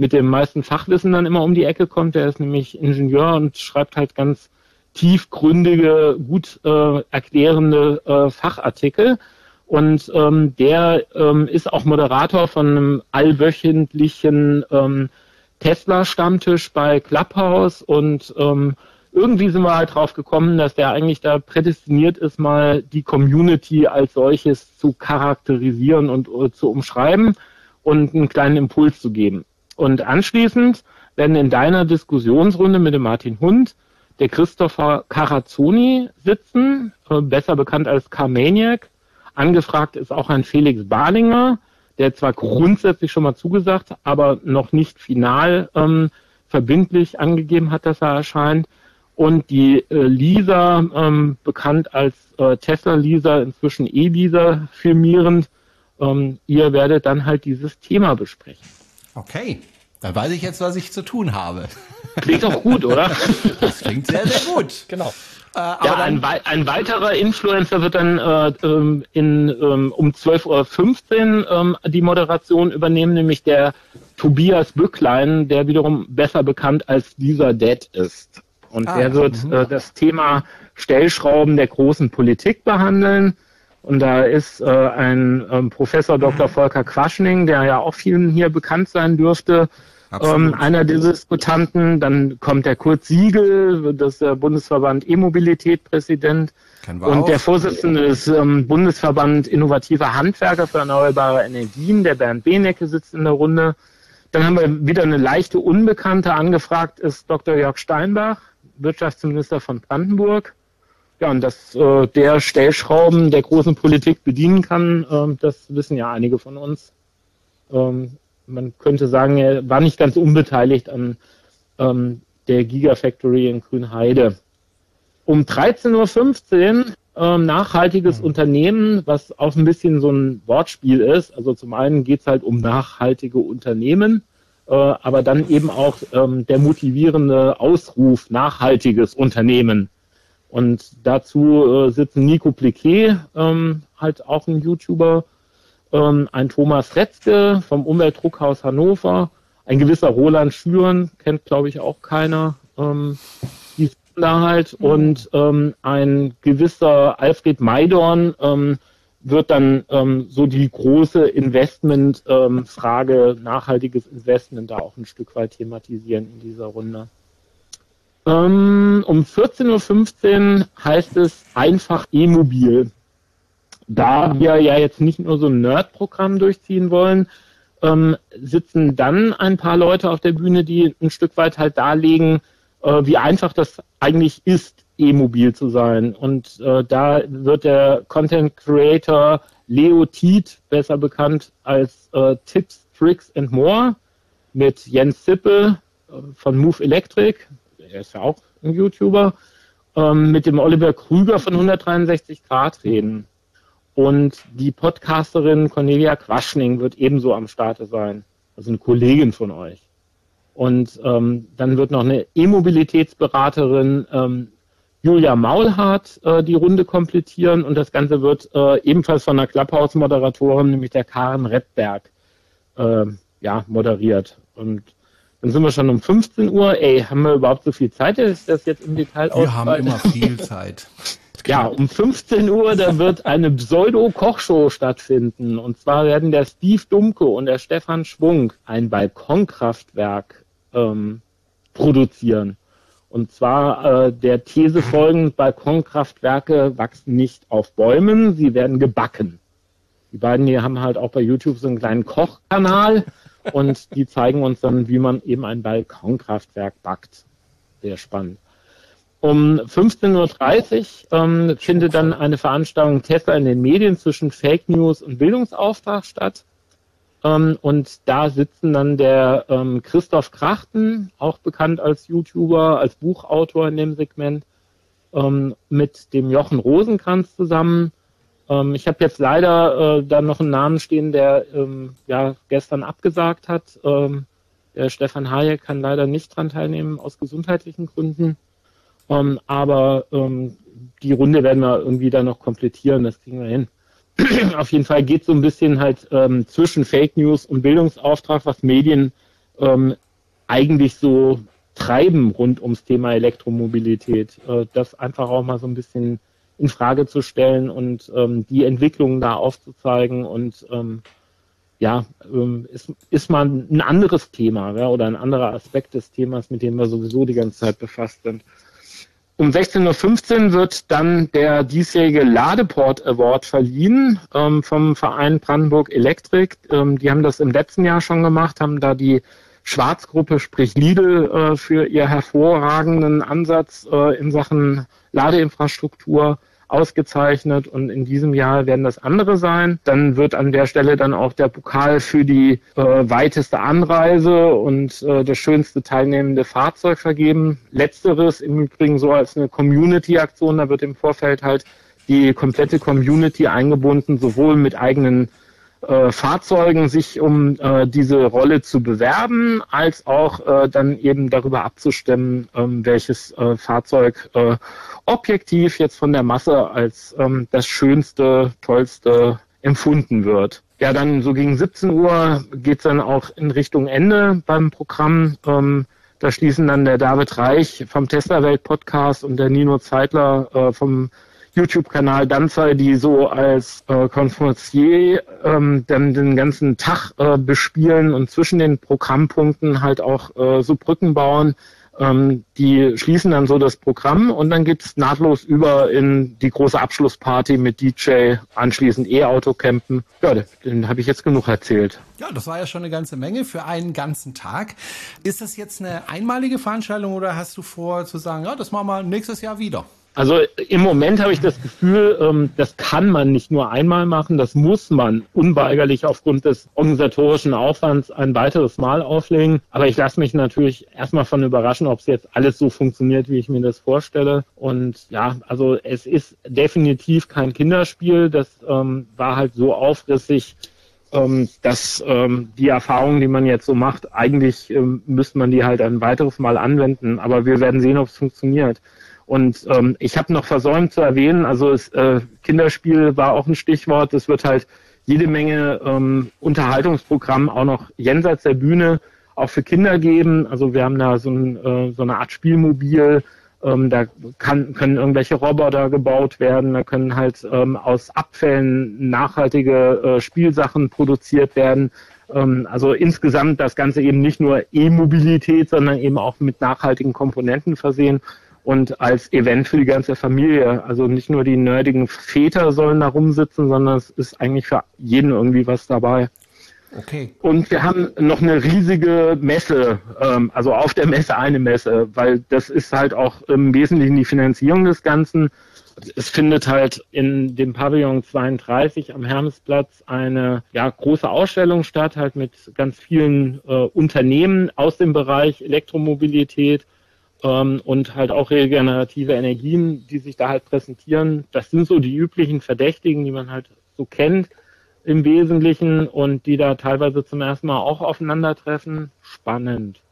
Speaker 4: mit dem meisten Fachwissen dann immer um die Ecke kommt. Der ist nämlich Ingenieur und schreibt halt ganz tiefgründige, gut äh, erklärende äh, Fachartikel. Und ähm, der ähm, ist auch Moderator von einem allwöchentlichen ähm, Tesla-Stammtisch bei Clubhouse. Und ähm, irgendwie sind wir halt drauf gekommen, dass der eigentlich da prädestiniert ist, mal die Community als solches zu charakterisieren und uh, zu umschreiben und einen kleinen Impuls zu geben. Und anschließend werden in deiner Diskussionsrunde mit dem Martin Hund der Christopher Carazzoni sitzen, äh, besser bekannt als Carmaniac, Angefragt ist auch ein Felix Barlinger, der zwar grundsätzlich schon mal zugesagt, aber noch nicht final ähm, verbindlich angegeben hat, dass er erscheint. Und die äh, Lisa, ähm, bekannt als äh, Tesla-Lisa, inzwischen E-Lisa firmierend, ähm, ihr werdet dann halt dieses Thema besprechen.
Speaker 2: Okay, dann weiß ich jetzt, was ich zu tun habe.
Speaker 4: Klingt doch gut, oder?
Speaker 2: Das klingt sehr, sehr gut.
Speaker 3: Genau.
Speaker 4: Äh, ja, ein, ein, weiterer Influencer wird dann äh, ähm, in, ähm, um 12.15 Uhr ähm, die Moderation übernehmen, nämlich der Tobias Bücklein, der wiederum besser bekannt als dieser Dead ist. Und ah, der wird mhm. äh, das Thema Stellschrauben der großen Politik behandeln. Und da ist äh, ein ähm, Professor Dr. Mhm. Volker Quaschning, der ja auch vielen hier bekannt sein dürfte, ähm, einer der Diskutanten. Dann kommt der Kurt Siegel, das ist der Bundesverband E-Mobilität Präsident. Und auch. der Vorsitzende des ähm, Bundesverband Innovativer Handwerker für erneuerbare Energien, der Bernd Benecke, sitzt in der Runde. Dann haben wir wieder eine leichte Unbekannte angefragt, ist Dr. Jörg Steinbach, Wirtschaftsminister von Brandenburg. Ja, und dass äh, der Stellschrauben der großen Politik bedienen kann, äh, das wissen ja einige von uns. Ähm, man könnte sagen, er war nicht ganz unbeteiligt an ähm, der Gigafactory in Grünheide. Um 13.15 Uhr ähm, nachhaltiges mhm. Unternehmen, was auch ein bisschen so ein Wortspiel ist. Also zum einen geht es halt um nachhaltige Unternehmen, äh, aber dann eben auch ähm, der motivierende Ausruf nachhaltiges Unternehmen. Und dazu äh, sitzen Nico Pliquet, ähm, halt auch ein YouTuber, ähm, ein Thomas Retzke vom Umweltdruckhaus Hannover, ein gewisser Roland Schüren, kennt glaube ich auch keiner, ähm, die da halt, mhm. und ähm, ein gewisser Alfred Maidorn ähm, wird dann ähm, so die große Investmentfrage, ähm, nachhaltiges Investment da auch ein Stück weit thematisieren in dieser Runde. Ähm, um 14.15 Uhr heißt es einfach E-Mobil da wir ja jetzt nicht nur so ein Nerd-Programm durchziehen wollen, ähm, sitzen dann ein paar Leute auf der Bühne, die ein Stück weit halt darlegen, äh, wie einfach das eigentlich ist, E-Mobil zu sein. Und äh, da wird der Content Creator Leo Tiet, besser bekannt als äh, Tips, Tricks and More, mit Jens Zippe äh, von Move Electric, er ist ja auch ein YouTuber, ähm, mit dem Oliver Krüger von 163 Grad reden. Und die Podcasterin Cornelia Quaschning wird ebenso am Starte sein. Also eine Kollegin von euch. Und ähm, dann wird noch eine E-Mobilitätsberaterin ähm, Julia Maulhardt äh, die Runde komplettieren und das Ganze wird äh, ebenfalls von einer Clubhouse-Moderatorin, nämlich der Karen Redberg, äh, ja, moderiert. Und dann sind wir schon um 15 Uhr. Ey, haben wir überhaupt so viel Zeit, dass das jetzt im Detail
Speaker 2: Wir haben immer viel Zeit.
Speaker 4: Ja, um 15 Uhr, da wird eine Pseudo-Kochshow stattfinden. Und zwar werden der Steve Dumke und der Stefan Schwung ein Balkonkraftwerk ähm, produzieren. Und zwar äh, der These folgend, Balkonkraftwerke wachsen nicht auf Bäumen, sie werden gebacken. Die beiden hier haben halt auch bei YouTube so einen kleinen Kochkanal und die zeigen uns dann, wie man eben ein Balkonkraftwerk backt. sehr spannend. Um 15.30 Uhr ähm, findet dann eine Veranstaltung Tesla in den Medien zwischen Fake News und Bildungsauftrag statt. Ähm, und da sitzen dann der ähm, Christoph Krachten, auch bekannt als YouTuber, als Buchautor in dem Segment, ähm, mit dem Jochen Rosenkranz zusammen. Ähm, ich habe jetzt leider äh, da noch einen Namen stehen, der ähm, ja gestern abgesagt hat. Ähm, der Stefan Hayek kann leider nicht dran teilnehmen aus gesundheitlichen Gründen. aber die Runde werden wir irgendwie da noch komplettieren, das kriegen wir hin. auf jeden Fall geht so ein bisschen halt ähm, zwischen Fake News und Bildungsauftrag, was Medien ähm, eigentlich so treiben rund ums Thema Elektromobilität. Äh, das einfach auch mal so ein bisschen in Frage zu stellen und ähm, die Entwicklungen da aufzuzeigen und ähm, ja, ähm, ist, ist mal ein anderes Thema ja, oder ein anderer Aspekt des Themas, mit dem wir sowieso die ganze Zeit befasst sind. Um 16.15 Uhr wird dann der diesjährige Ladeport Award verliehen ähm, vom Verein Brandenburg Elektrik. Ähm, die haben das im letzten Jahr schon gemacht, haben da die Schwarzgruppe, sprich Lidl, äh, für ihr hervorragenden Ansatz äh, in Sachen Ladeinfrastruktur ausgezeichnet und in diesem Jahr werden das andere sein. Dann wird an der Stelle dann auch der Pokal für die äh, weiteste Anreise und äh, das schönste teilnehmende Fahrzeug vergeben. Letzteres im Übrigen so als eine Community-Aktion, da wird im Vorfeld halt die komplette Community eingebunden, sowohl mit eigenen äh, Fahrzeugen sich um äh, diese Rolle zu bewerben, als auch äh, dann eben darüber abzustimmen, ähm, welches äh, Fahrzeug äh, objektiv jetzt von der Masse als ähm, das schönste, tollste empfunden wird. Ja, dann so gegen 17 Uhr geht's dann auch in Richtung Ende beim Programm. Ähm, da schließen dann der David Reich vom Tesla Welt Podcast und der Nino Zeitler äh, vom YouTube-Kanal Danzai, die so als äh, Konferencier ähm, dann den ganzen Tag äh, bespielen und zwischen den Programmpunkten halt auch äh, so Brücken bauen, ähm, die schließen dann so das Programm und dann geht's nahtlos über in die große Abschlussparty mit DJ, anschließend E-Auto campen. Ja, den habe ich jetzt genug erzählt.
Speaker 2: Ja, das war ja schon eine ganze Menge für einen ganzen Tag. Ist das jetzt eine einmalige Veranstaltung oder hast du vor zu sagen, ja, das machen wir nächstes Jahr wieder?
Speaker 4: Also im Moment habe ich das Gefühl, ähm, das kann man nicht nur einmal machen, das muss man unweigerlich aufgrund des organisatorischen Aufwands ein weiteres Mal auflegen. Aber ich lasse mich natürlich erstmal von überraschen, ob es jetzt alles so funktioniert, wie ich mir das vorstelle. Und ja, also es ist definitiv kein Kinderspiel. Das ähm, war halt so aufrissig, ähm, dass die Erfahrungen, die man jetzt so macht, eigentlich müsste man die halt ein weiteres Mal anwenden. Aber wir werden sehen, ob es funktioniert. Und ähm, ich habe noch versäumt zu erwähnen, also es, äh, Kinderspiel war auch ein Stichwort. Es wird halt jede Menge ähm, Unterhaltungsprogramm auch noch jenseits der Bühne auch für Kinder geben. Also wir haben da so, ein, äh, so eine Art Spielmobil. Ähm, da kann, können irgendwelche Roboter gebaut werden. Da können halt ähm, aus Abfällen nachhaltige äh, Spielsachen produziert werden. Ähm, also insgesamt das Ganze eben nicht nur E-Mobilität, sondern eben auch mit nachhaltigen Komponenten versehen und als Event für die ganze Familie. Also nicht nur die nerdigen Väter sollen da rumsitzen, sondern es ist eigentlich für jeden irgendwie was dabei. Okay. Und wir haben noch eine riesige Messe, ähm, also auf der Messe eine Messe, weil das ist halt auch im Wesentlichen die Finanzierung des Ganzen. Es findet halt in dem Pavillon 32 am Hermesplatz eine ja, große Ausstellung statt, halt mit ganz vielen äh, Unternehmen aus dem Bereich Elektromobilität ähm, und halt auch regenerative Energien, die sich da halt präsentieren. Das sind so die üblichen Verdächtigen, die man halt so kennt im Wesentlichen und die da teilweise zum ersten Mal auch aufeinandertreffen. Spannend.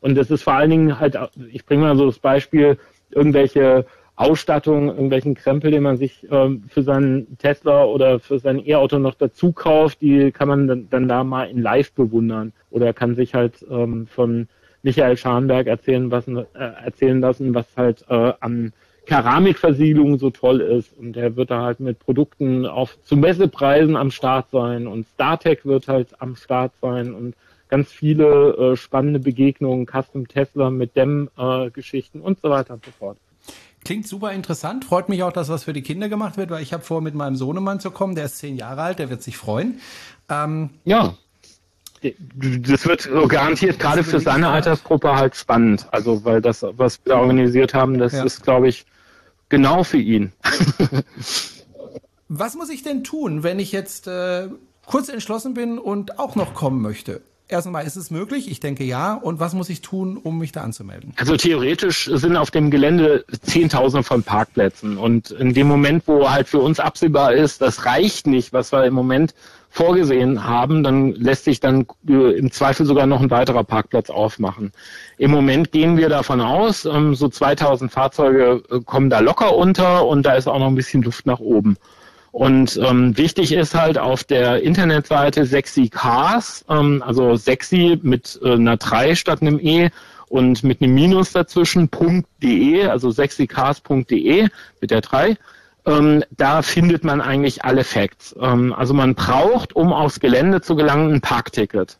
Speaker 4: Und es ist vor allen Dingen halt, ich bringe mal so das Beispiel, irgendwelche Ausstattung, irgendwelchen Krempel, den man sich ähm, für seinen Tesla oder für sein E-Auto noch dazu kauft, die kann man dann, dann da mal in live bewundern oder kann sich halt ähm, von Michael Scharnberg erzählen, was, äh, erzählen lassen, was halt äh, an Keramikversiegelung so toll ist. Und er wird da halt mit Produkten auf zu Messepreisen am Start sein und StarTech wird halt am Start sein und ganz viele äh, spannende Begegnungen, Custom Tesla mit Dem-Geschichten äh, und so weiter und so fort.
Speaker 2: Klingt super interessant. Freut mich auch, dass was für die Kinder gemacht wird, weil ich habe vor, mit meinem Sohnemann zu kommen. Der ist zehn Jahre alt, der wird sich freuen.
Speaker 4: Ähm, ja. Das wird garantiert gerade für seine Altersgruppe halt spannend. Also, weil das, was wir da organisiert haben, das ja. ist, glaube ich, genau für ihn.
Speaker 2: was muss ich denn tun, wenn ich jetzt äh, kurz entschlossen bin und auch noch kommen möchte? Erstmal, ist es möglich? Ich denke ja. Und was muss ich tun, um mich da anzumelden?
Speaker 4: Also theoretisch sind auf dem Gelände Zehntausende von Parkplätzen. Und in dem Moment, wo halt für uns absehbar ist, das reicht nicht, was wir im Moment vorgesehen haben, dann lässt sich dann äh, im Zweifel sogar noch ein weiterer Parkplatz aufmachen. Im Moment gehen wir davon aus, ähm, so 2000 Fahrzeuge äh, kommen da locker unter und da ist auch noch ein bisschen Luft nach oben. Und ähm, wichtig ist halt auf der Internetseite Sexy Cars, ähm, also sexy mit äh, einer 3 statt einem E und mit einem Minus dazwischen, .de, also sexycars.de mit der 3. Ähm, da findet man eigentlich alle Facts. Ähm, also man braucht, um aufs Gelände zu gelangen, ein Parkticket.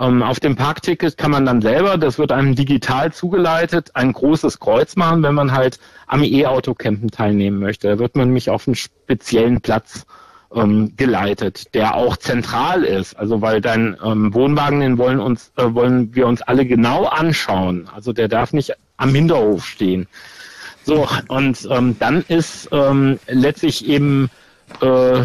Speaker 4: Ähm, auf dem Parkticket kann man dann selber, das wird einem digital zugeleitet, ein großes Kreuz machen, wenn man halt am E-Auto-Campen teilnehmen möchte. Da wird man nämlich auf einen speziellen Platz ähm, geleitet, der auch zentral ist. Also weil dein ähm, Wohnwagen, den wollen uns, äh, wollen wir uns alle genau anschauen. Also der darf nicht am Hinterhof stehen. So, und ähm, dann ist ähm, letztlich eben äh,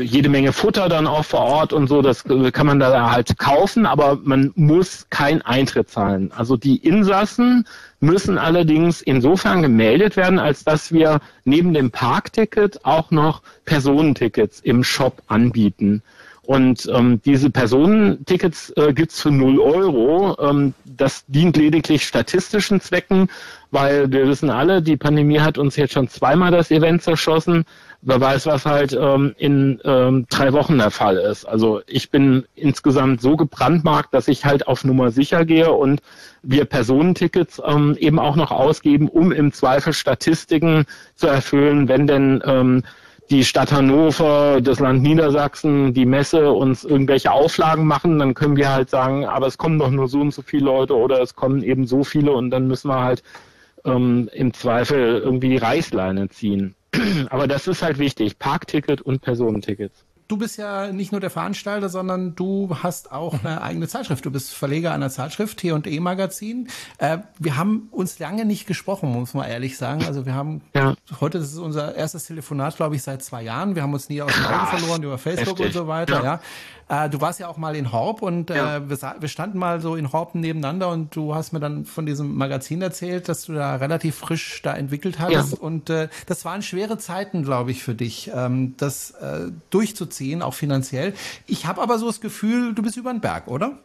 Speaker 4: jede Menge Futter dann auch vor Ort und so, das kann man da halt kaufen, aber man muss kein Eintritt zahlen. Also die Insassen müssen allerdings insofern gemeldet werden, als dass wir neben dem Parkticket auch noch Personentickets im Shop anbieten. Und ähm, diese Personentickets äh, gibt's für 0 Euro. Ähm, das dient lediglich statistischen Zwecken, weil wir wissen alle, die Pandemie hat uns jetzt schon zweimal das Event zerschossen. Wer weiß, was halt ähm, in ähm, drei Wochen der Fall ist. Also ich bin insgesamt so gebrandmarkt, dass ich halt auf Nummer sicher gehe und wir Personentickets ähm, eben auch noch ausgeben, um im Zweifel Statistiken zu erfüllen, wenn denn ähm, die Stadt Hannover, das Land Niedersachsen, die Messe uns irgendwelche Auflagen machen, dann können wir halt sagen, aber es kommen doch nur so und so viele Leute oder es kommen eben so viele und dann müssen wir halt ähm, im Zweifel irgendwie die Reißleine ziehen. aber das ist halt wichtig, Parkticket und Personentickets
Speaker 2: du bist ja nicht nur der Veranstalter, sondern du hast auch eine eigene Zeitschrift. Du bist Verleger einer Zeitschrift, T&E Magazin. Äh, wir haben uns lange nicht gesprochen, muss man ehrlich sagen. Also wir haben, ja. heute ist unser erstes Telefonat, glaube ich, seit zwei Jahren. Wir haben uns nie aus den Augen verloren über Facebook Heftig. und so weiter, ja. ja. Äh, du warst ja auch mal in Horb und äh, ja. wir, wir, standen mal so in Horb nebeneinander und du hast mir dann von diesem Magazin erzählt, dass du da relativ frisch da entwickelt hast. Ja. Und äh, das waren schwere Zeiten, glaube ich, für dich, ähm, das äh, durchzuziehen, auch finanziell. Ich habe aber so das Gefühl, du bist über den Berg, oder?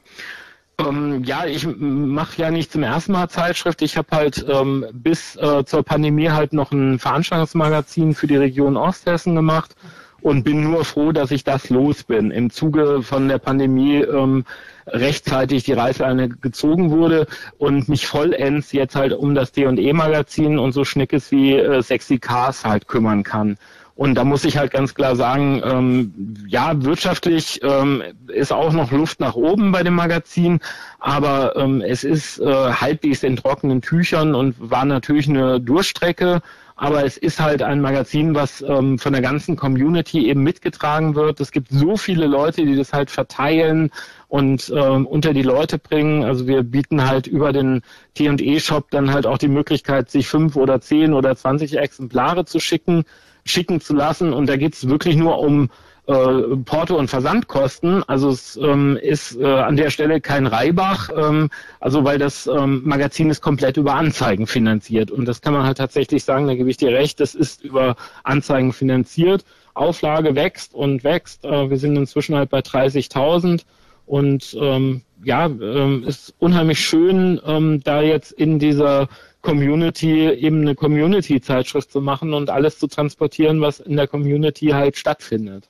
Speaker 4: Ähm, ja, ich mache ja nicht zum ersten Mal Zeitschrift. Ich habe halt ähm, bis äh, zur Pandemie halt noch ein Veranstaltungsmagazin für die Region Osthessen gemacht und bin nur froh, dass ich das los bin. Im Zuge von der Pandemie ähm, rechtzeitig die Reißleine gezogen wurde und mich vollends jetzt halt um das D&E-Magazin und so Schnickes wie äh, Sexy Cars halt kümmern kann. Und da muss ich halt ganz klar sagen, ähm, ja, wirtschaftlich ähm, ist auch noch Luft nach oben bei dem Magazin, aber ähm, es ist äh, halbwegs in trockenen Tüchern und war natürlich eine Durchstrecke aber es ist halt ein Magazin, was ähm, von der ganzen Community eben mitgetragen wird. Es gibt so viele Leute, die das halt verteilen und ähm, unter die Leute bringen. Also wir bieten halt über den T&E-Shop dann halt auch die Möglichkeit, sich fünf oder zehn oder zwanzig Exemplare zu schicken, schicken zu lassen. Und da geht es wirklich nur um äh, Porto- und Versandkosten. Also es ähm, ist äh, an der Stelle kein Reibach, ähm, also weil das ähm, Magazin ist komplett über Anzeigen finanziert. Und das kann man halt tatsächlich sagen, da gebe ich dir recht, das ist über Anzeigen finanziert. Auflage wächst und wächst. Äh, wir sind inzwischen halt bei 30.000. Und ähm, ja, ähm, ist unheimlich schön, ähm, da jetzt in dieser Community eben eine Community-Zeitschrift zu machen und alles zu transportieren, was in der Community halt stattfindet.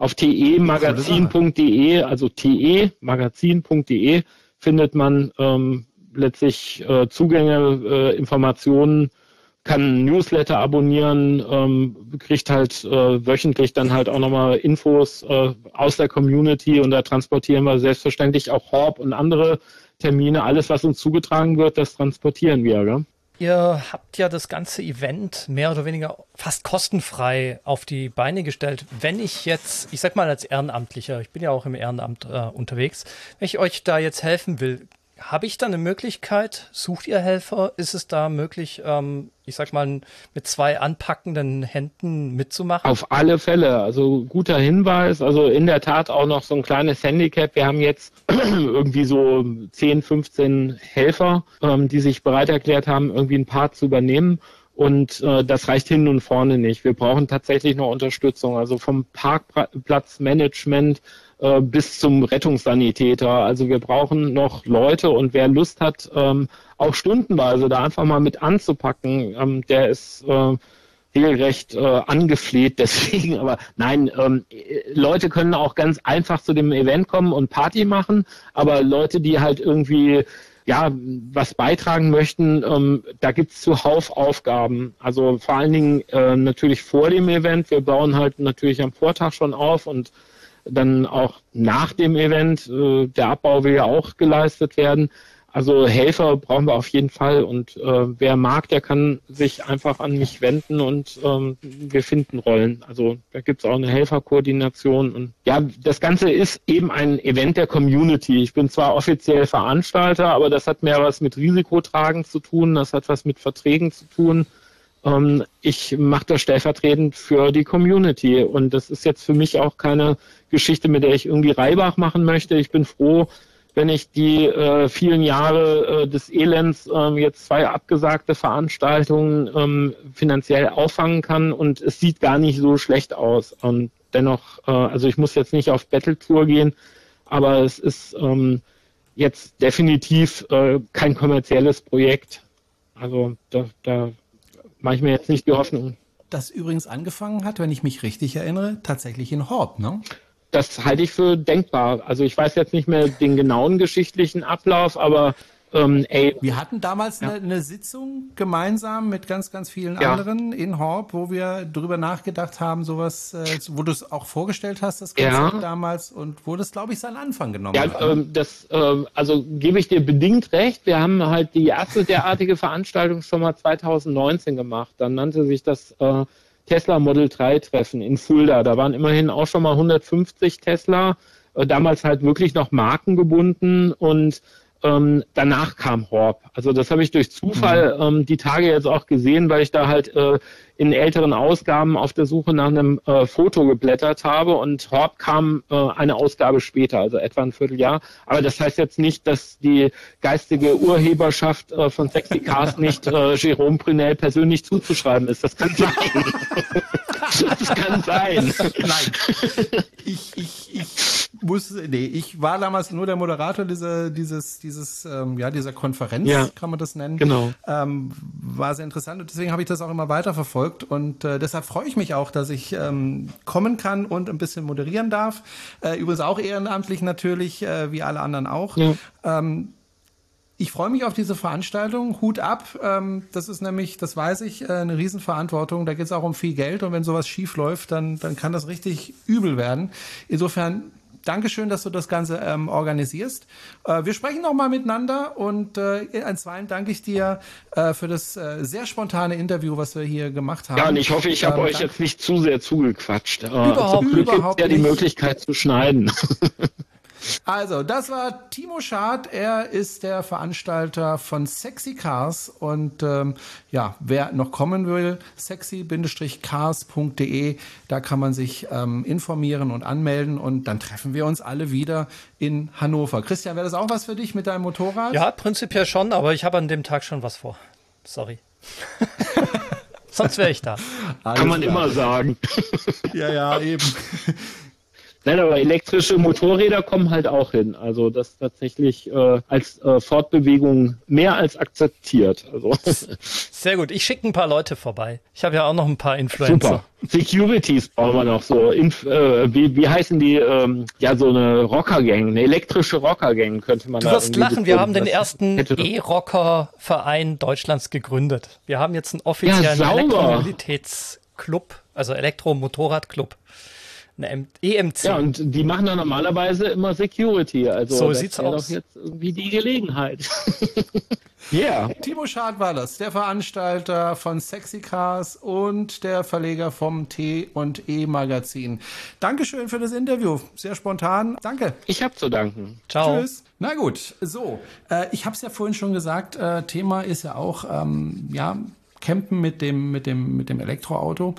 Speaker 4: Auf temagazin.de, also temagazin.de findet man ähm, letztlich äh, Zugänge, äh, Informationen, kann Newsletter abonnieren, ähm, kriegt halt äh, wöchentlich dann halt auch nochmal Infos äh, aus der Community und da transportieren wir selbstverständlich auch Horb und andere Termine. Alles, was uns zugetragen wird, das transportieren wir. Gell?
Speaker 3: Ihr habt ja das ganze Event mehr oder weniger fast kostenfrei auf die Beine gestellt. Wenn ich jetzt, ich sag mal als Ehrenamtlicher, ich bin ja auch im Ehrenamt äh, unterwegs, wenn ich euch da jetzt helfen will, habe ich da eine Möglichkeit? Sucht ihr Helfer? Ist es da möglich, ähm, ich sag mal, mit zwei anpackenden Händen mitzumachen?
Speaker 4: Auf alle Fälle. Also guter Hinweis. Also in der Tat auch noch so ein kleines Handicap. Wir haben jetzt irgendwie so 10, 15 Helfer, ähm, die sich bereit erklärt haben, irgendwie ein Part zu übernehmen. Und äh, das reicht hin und vorne nicht. Wir brauchen tatsächlich noch Unterstützung. Also vom Parkplatzmanagement äh, bis zum Rettungssanitäter. Also wir brauchen noch Leute und wer Lust hat, ähm, auch stundenweise da einfach mal mit anzupacken, ähm, der ist äh, regelrecht äh, angefleht deswegen. Aber nein, ähm, Leute können auch ganz einfach zu dem Event kommen und Party machen, aber Leute, die halt irgendwie ja, was beitragen möchten, ähm, da gibt's zuhauf Aufgaben. Also vor allen Dingen äh, natürlich vor dem Event. Wir bauen halt natürlich am Vortag schon auf und dann auch nach dem Event. Äh, der Abbau will ja auch geleistet werden. Also Helfer brauchen wir auf jeden Fall und äh, wer mag, der kann sich einfach an mich wenden und ähm, wir finden Rollen. Also da gibt es auch eine Helferkoordination und ja, das Ganze ist eben ein Event der Community. Ich bin zwar offiziell Veranstalter, aber das hat mehr was mit Risikotragen zu tun, das hat was mit Verträgen zu tun. Ähm, ich mache das stellvertretend für die Community und das ist jetzt für mich auch keine Geschichte, mit der ich irgendwie Reibach machen möchte. Ich bin froh, wenn ich die äh, vielen Jahre äh, des Elends äh, jetzt zwei abgesagte Veranstaltungen ähm, finanziell auffangen kann und es sieht gar nicht so schlecht aus. Und dennoch, äh, also ich muss jetzt nicht auf Battle Tour gehen, aber es ist ähm, jetzt definitiv äh, kein kommerzielles Projekt. Also da, da mache ich mir jetzt nicht die Hoffnung.
Speaker 2: Das übrigens angefangen hat, wenn ich mich richtig erinnere, tatsächlich in Horb, ne?
Speaker 4: Das halte ich für denkbar. Also ich weiß jetzt nicht mehr den genauen geschichtlichen Ablauf, aber ähm, ey.
Speaker 2: Wir hatten damals ja. eine, eine, Sitzung gemeinsam mit ganz, ganz vielen ja. anderen in Horb, wo wir drüber nachgedacht haben, sowas, äh, wo du es auch vorgestellt hast, das Konzept ja. damals und wo das, glaube ich, seinen Anfang genommen
Speaker 4: ja,
Speaker 2: hat.
Speaker 4: Ähm, das, äh, also gebe ich dir bedingt recht. Wir haben halt die erste derartige Veranstaltung schon mal 2019 gemacht. Dann nannte sich das äh, Tesla Model 3 Treffen in Fulda. Da waren immerhin auch schon mal 150 Tesla, äh, damals halt wirklich noch markengebunden und ähm, danach kam Horb. Also das habe ich durch Zufall mhm. ähm, die Tage jetzt auch gesehen, weil ich da halt äh, in älteren Ausgaben auf der Suche nach einem äh, Foto geblättert habe und Horb kam äh, eine Ausgabe später, also etwa ein Vierteljahr. Aber das heißt jetzt nicht, dass die geistige Urheberschaft äh, von Sexy Cars nicht äh, Jerome Brunel persönlich zuzuschreiben ist. Das kann sein. das kann sein.
Speaker 2: Nein. Ich, ich, ich muss, nee, ich war damals nur der Moderator dieser, dieses, dieses, ähm, ja, dieser Konferenz, ja, kann man das nennen.
Speaker 4: Genau.
Speaker 2: Ähm, war sehr interessant und deswegen habe ich das auch immer weiter verfolgt und äh, deshalb freue ich mich auch, dass ich ähm, kommen kann und ein bisschen moderieren darf. Äh, übrigens auch ehrenamtlich natürlich, äh, wie alle anderen auch. Ja. Ähm, ich freue mich auf diese Veranstaltung. Hut ab. Ähm, das ist nämlich, das weiß ich, äh, eine Riesenverantwortung. Da geht es auch um viel Geld und wenn sowas schief läuft, dann, dann kann das richtig übel werden. Insofern Dankeschön, dass du das Ganze ähm, organisierst. Äh, wir sprechen noch mal miteinander und äh, ein zweiten danke ich dir äh, für das äh, sehr spontane Interview, was wir hier gemacht haben.
Speaker 4: Ja, und ich hoffe, ich habe ähm, euch jetzt nicht zu sehr zugequatscht. Äh,
Speaker 2: überhaupt,
Speaker 4: Zum Glück
Speaker 2: überhaupt
Speaker 4: ja die Möglichkeit zu schneiden.
Speaker 2: Also, das war Timo Schad. Er ist der Veranstalter von Sexy Cars. Und ähm, ja, wer noch kommen will, sexy-cars.de, da kann man sich ähm, informieren und anmelden. Und dann treffen wir uns alle wieder in Hannover. Christian, wäre das auch was für dich mit deinem Motorrad?
Speaker 3: Ja, prinzipiell schon, aber ich habe an dem Tag schon was vor. Sorry. Sonst wäre ich da.
Speaker 4: Alles Kann man klar. immer sagen.
Speaker 2: ja, ja, eben.
Speaker 4: Nein, aber elektrische Motorräder kommen halt auch hin. Also das tatsächlich äh, als äh, Fortbewegung mehr als akzeptiert. Also.
Speaker 3: Sehr gut. Ich schicke ein paar Leute vorbei. Ich habe ja auch noch ein paar Influencer.
Speaker 4: Super. Securities brauchen wir noch so. Inf äh, wie, wie heißen die? Ähm, ja, so eine Rockergang, eine elektrische Rockergang könnte man
Speaker 3: du wirst lachen, wir haben den ersten E-Rocker-Verein Deutschlands gegründet. Wir haben jetzt einen offiziellen ja, Elektromobilitätsclub, also Elektromotorradclub eine EMC.
Speaker 4: Ja, und die machen dann normalerweise immer Security. Also
Speaker 3: so sieht's aus.
Speaker 4: doch jetzt irgendwie die Gelegenheit.
Speaker 2: Yeah. Timo Schad war das, der Veranstalter von Sexy Cars und der Verleger vom T und E Magazin. Dankeschön für das Interview. Sehr spontan. Danke.
Speaker 4: Ich habe zu danken.
Speaker 2: Ciao. Tschüss. Na gut, so. Äh, ich habe es ja vorhin schon gesagt, äh, Thema ist ja auch, ähm, ja, Campen mit dem, mit dem, mit dem Elektroauto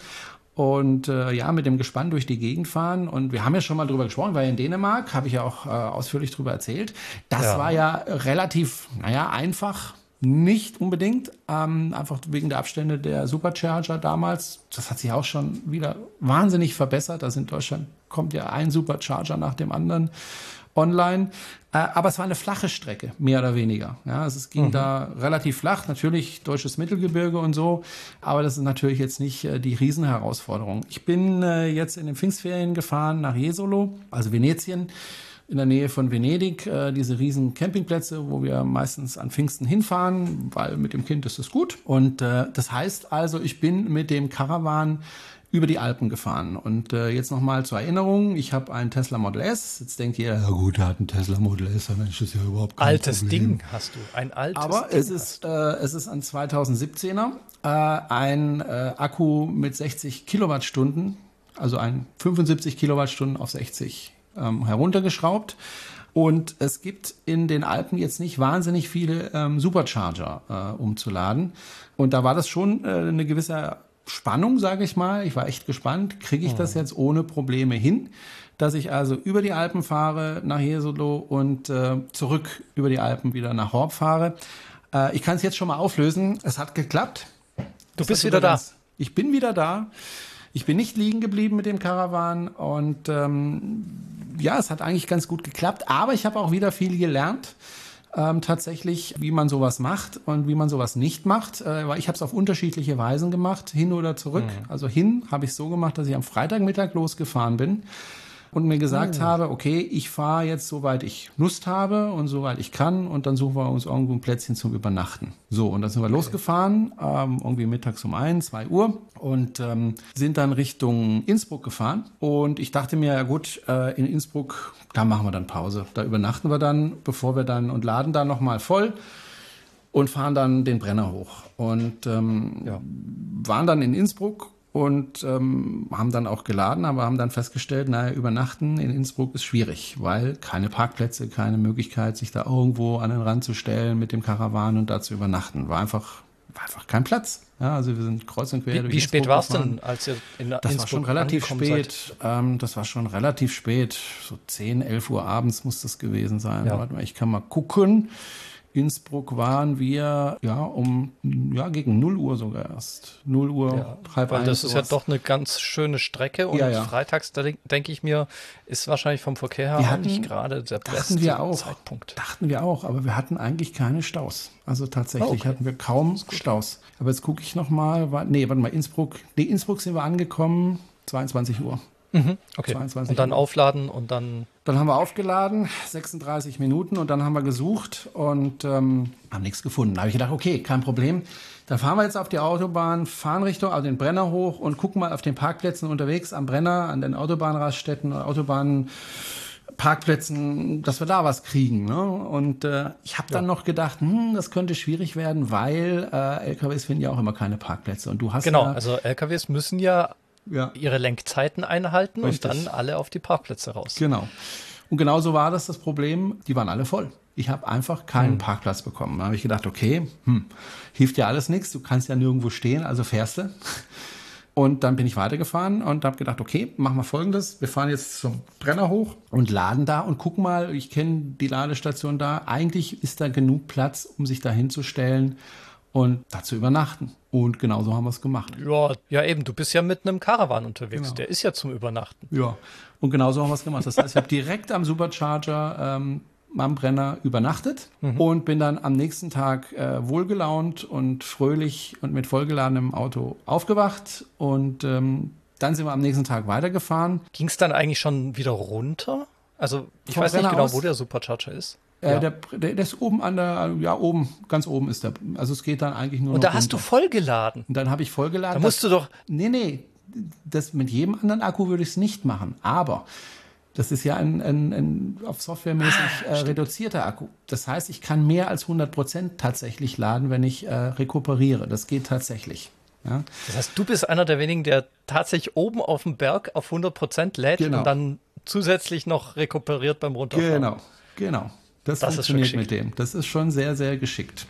Speaker 2: und äh, ja, mit dem Gespann durch die Gegend fahren. Und wir haben ja schon mal drüber gesprochen, weil in Dänemark habe ich ja auch äh, ausführlich drüber erzählt. Das ja. war ja relativ, naja, einfach. Nicht unbedingt, ähm, einfach wegen der Abstände der Supercharger damals. Das hat sich auch schon wieder wahnsinnig verbessert. Also in Deutschland kommt ja ein Supercharger nach dem anderen online. Äh, aber es war eine flache Strecke, mehr oder weniger. Ja, also es ging mhm. da relativ flach, natürlich deutsches Mittelgebirge und so, aber das ist natürlich jetzt nicht äh, die Riesenherausforderung. Ich bin äh, jetzt in den Pfingstferien gefahren nach Jesolo, also Venetien in der Nähe von Venedig, äh, diese riesen Campingplätze, wo wir meistens an Pfingsten hinfahren, weil mit dem Kind ist es gut. Und äh, das heißt also, ich bin mit dem Caravan über die Alpen gefahren. Und äh, jetzt nochmal zur Erinnerung, ich habe einen Tesla Model S. Jetzt denkt ihr, ja gut, er hat einen Tesla Model S, dann ist das ja überhaupt kein
Speaker 3: Altes
Speaker 2: Problem.
Speaker 3: Ding hast du, ein altes
Speaker 2: Aber
Speaker 3: Ding
Speaker 2: es ist, äh, es ist ein 2017er, äh, ein äh, Akku mit 60 Kilowattstunden, also ein 75 Kilowattstunden auf 60 ähm, heruntergeschraubt. Und es gibt in den Alpen jetzt nicht wahnsinnig viele ähm, Supercharger äh, umzuladen. Und da war das schon äh, eine gewisse Spannung, sage ich mal. Ich war echt gespannt, kriege ich das jetzt ohne Probleme hin, dass ich also über die Alpen fahre nach Jesolo und äh, zurück über die Alpen wieder nach Horb fahre. Äh, ich kann es jetzt schon mal auflösen. Es hat geklappt.
Speaker 3: Du bist wieder da.
Speaker 2: Ich bin wieder da. Ich bin nicht liegen geblieben mit dem Karawan und ähm, ja, es hat eigentlich ganz gut geklappt, aber ich habe auch wieder viel gelernt ähm, tatsächlich, wie man sowas macht und wie man sowas nicht macht. Äh, weil ich habe es auf unterschiedliche Weisen gemacht, hin oder zurück. Mhm. Also hin habe ich so gemacht, dass ich am Freitagmittag losgefahren bin und mir gesagt oh. habe, okay, ich fahre jetzt soweit ich Lust habe und soweit ich kann und dann suchen wir uns irgendwo ein Plätzchen zum Übernachten. So, und dann sind wir okay. losgefahren, ähm, irgendwie mittags um ein, zwei Uhr und ähm, sind dann Richtung Innsbruck gefahren und ich dachte mir, ja gut, äh, in Innsbruck, da machen wir dann Pause. Da übernachten wir dann, bevor wir dann und laden dann nochmal voll und fahren dann den Brenner hoch. Und ähm, ja. waren dann in Innsbruck und ähm, haben dann auch geladen, aber haben dann festgestellt, naja, übernachten in Innsbruck ist schwierig, weil keine Parkplätze, keine Möglichkeit, sich da irgendwo an den Rand zu stellen mit dem Karawan und da zu übernachten. War einfach, war einfach kein Platz. Ja, also wir sind kreuz und quer
Speaker 3: wie,
Speaker 2: durch
Speaker 3: Wie spät war es denn, als ihr in
Speaker 2: Das Innsbruck war schon relativ spät. Ähm, das war schon relativ spät. So 10, 11 Uhr abends muss das gewesen sein. Ja. Warte mal, ich kann mal gucken. Innsbruck waren wir ja um ja gegen 0 Uhr sogar erst. 0 Uhr, ja,
Speaker 3: halb weil Das ist ja doch eine ganz schöne Strecke und ja, ja. freitags, da denke ich mir, ist wahrscheinlich vom Verkehr her hatten, nicht gerade der
Speaker 2: beste Zeitpunkt. Dachten wir auch, aber wir hatten eigentlich keine Staus. Also tatsächlich oh, okay. hatten wir kaum Staus. Aber jetzt gucke ich nochmal, nee, warte mal, Innsbruck, nee, Innsbruck sind wir angekommen, 22 Uhr.
Speaker 3: Mhm, okay. 22 und dann Uhr. aufladen und dann.
Speaker 2: Dann haben wir aufgeladen, 36 Minuten und dann haben wir gesucht und ähm, haben nichts gefunden. Da habe ich gedacht, okay, kein Problem. Dann fahren wir jetzt auf die Autobahn, fahren Richtung, also den Brenner hoch und gucken mal auf den Parkplätzen unterwegs am Brenner, an den Autobahnraststätten, Autobahnen. Parkplätzen, dass wir da was kriegen. Ne? Und äh, ich habe dann ja. noch gedacht, hm, das könnte schwierig werden, weil äh, LKWs finden ja auch immer keine Parkplätze. Und du hast
Speaker 3: genau,
Speaker 2: ja,
Speaker 3: also LKWs müssen ja ja. ihre Lenkzeiten einhalten Richtig. und dann alle auf die Parkplätze raus.
Speaker 2: Genau. Und genauso war das das Problem, die waren alle voll. Ich habe einfach keinen hm. Parkplatz bekommen. Da habe ich gedacht, okay, hm, hilft ja alles nichts, du kannst ja nirgendwo stehen, also fährst du. Und dann bin ich weitergefahren und habe gedacht, okay, machen wir folgendes. Wir fahren jetzt zum Brenner hoch und laden da und gucken mal, ich kenne die Ladestation da. Eigentlich ist da genug Platz, um sich da hinzustellen und da zu übernachten. Und genauso haben wir es gemacht.
Speaker 3: Ja, ja, eben. Du bist ja mit einem Caravan unterwegs. Genau. Der ist ja zum Übernachten.
Speaker 2: Ja. Und genauso haben wir es gemacht. Das heißt, ich habe direkt am Supercharger ähm, am Brenner übernachtet mhm. und bin dann am nächsten Tag äh, wohlgelaunt und fröhlich und mit vollgeladenem Auto aufgewacht und ähm, dann sind wir am nächsten Tag weitergefahren.
Speaker 3: Ging es dann eigentlich schon wieder runter? Also ich Vom weiß nicht genau, wo der Supercharger ist.
Speaker 2: Äh, ja. der, der, der, ist oben an der, ja, oben, ganz oben ist der. Also es geht dann eigentlich nur
Speaker 3: Und da hast runter. du vollgeladen.
Speaker 2: Und dann habe ich vollgeladen.
Speaker 3: Da musst das, du doch.
Speaker 2: Nee, nee. Das mit jedem anderen Akku würde ich es nicht machen. Aber Das ist ja ein, ein, ein auf softwaremäßig ah, äh, reduzierter Akku. Das heißt, ich kann mehr als 100 Prozent tatsächlich laden, wenn ich äh, rekuperiere. Das geht tatsächlich. Ja.
Speaker 3: Das heißt, du bist einer der wenigen, der tatsächlich oben auf dem Berg auf 100 Prozent lädt
Speaker 2: genau.
Speaker 3: und dann zusätzlich noch rekuperiert beim Runterfahren.
Speaker 2: Genau, genau. Das, das funktioniert mit dem. Das ist schon sehr, sehr geschickt.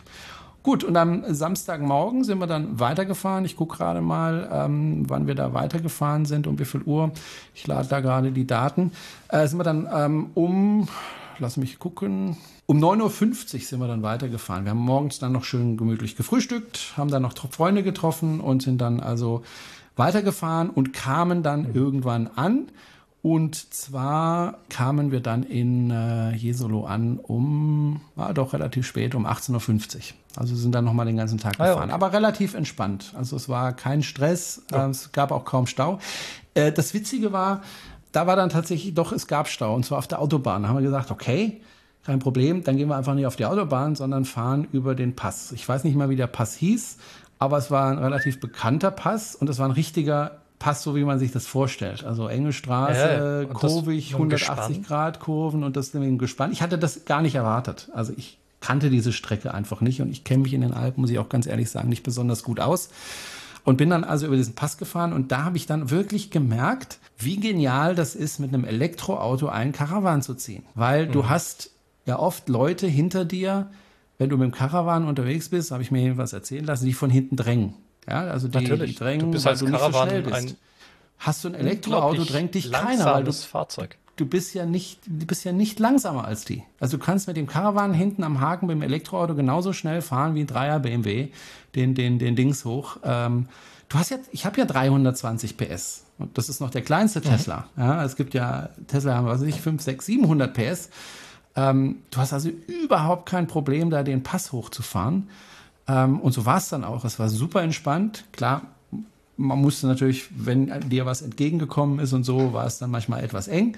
Speaker 2: Gut, und am Samstagmorgen sind wir dann weitergefahren. Ich gucke gerade mal, ähm, wann wir da weitergefahren sind, um wie viel Uhr. Ich lade da gerade die Daten. Äh, sind wir dann ähm, um, lass mich gucken, um 9.50 Uhr sind wir dann weitergefahren. Wir haben morgens dann noch schön gemütlich gefrühstückt, haben dann noch Freunde getroffen und sind dann also weitergefahren und kamen dann irgendwann an. Und zwar kamen wir dann in äh, Jesolo an um, war doch relativ spät, um 18.50 Uhr. Also sind dann nochmal den ganzen Tag gefahren. Ah, ja, okay. Aber relativ entspannt. Also es war kein Stress, ja. äh, es gab auch kaum Stau. Äh, das Witzige war, da war dann tatsächlich doch, es gab Stau und zwar auf der Autobahn. Da haben wir gesagt, okay, kein Problem, dann gehen wir einfach nicht auf die Autobahn, sondern fahren über den Pass. Ich weiß nicht mal, wie der Pass hieß, aber es war ein relativ bekannter Pass und es war ein richtiger Pass, so wie man sich das vorstellt. Also enge Straße, ja, kurvig, 180 Grad Kurven und das mit dem Gespann. Ich hatte das gar nicht erwartet. Also ich kannte diese Strecke einfach nicht und ich kenne mich in den Alpen, muss ich auch ganz ehrlich sagen, nicht besonders gut aus. Und bin dann also über diesen Pass gefahren und da habe ich dann wirklich gemerkt, wie genial das ist, mit einem Elektroauto einen Karawan zu ziehen. Weil mhm. du hast ja oft Leute hinter dir, wenn du mit dem Karawan unterwegs bist, habe ich mir jedenfalls erzählen lassen, die von hinten drängen. Ja, also die,
Speaker 3: Natürlich.
Speaker 2: die drängen,
Speaker 3: du bist weil du nicht
Speaker 2: Karawan
Speaker 3: so schnell bist.
Speaker 2: Ein Hast du ein Elektroauto, drängt dich keiner, weil du,
Speaker 3: Fahrzeug.
Speaker 2: du bist ja nicht, du bist ja nicht langsamer als die. Also du kannst mit dem Caravan hinten am Haken mit dem Elektroauto genauso schnell fahren wie ein Dreier BMW, den, den, den Dings hoch. Ähm, du hast ja, ich habe ja 320 PS. Und das ist noch der kleinste mhm. Tesla. Ja, es gibt ja, Tesla haben, was weiß ich, 5, 6, 700 PS. Ähm, du hast also überhaupt kein Problem, da den Pass hochzufahren. Ähm, und so war es dann auch. Es war super entspannt. Klar, man musste natürlich, wenn dir was entgegengekommen ist und so, war es dann manchmal etwas eng.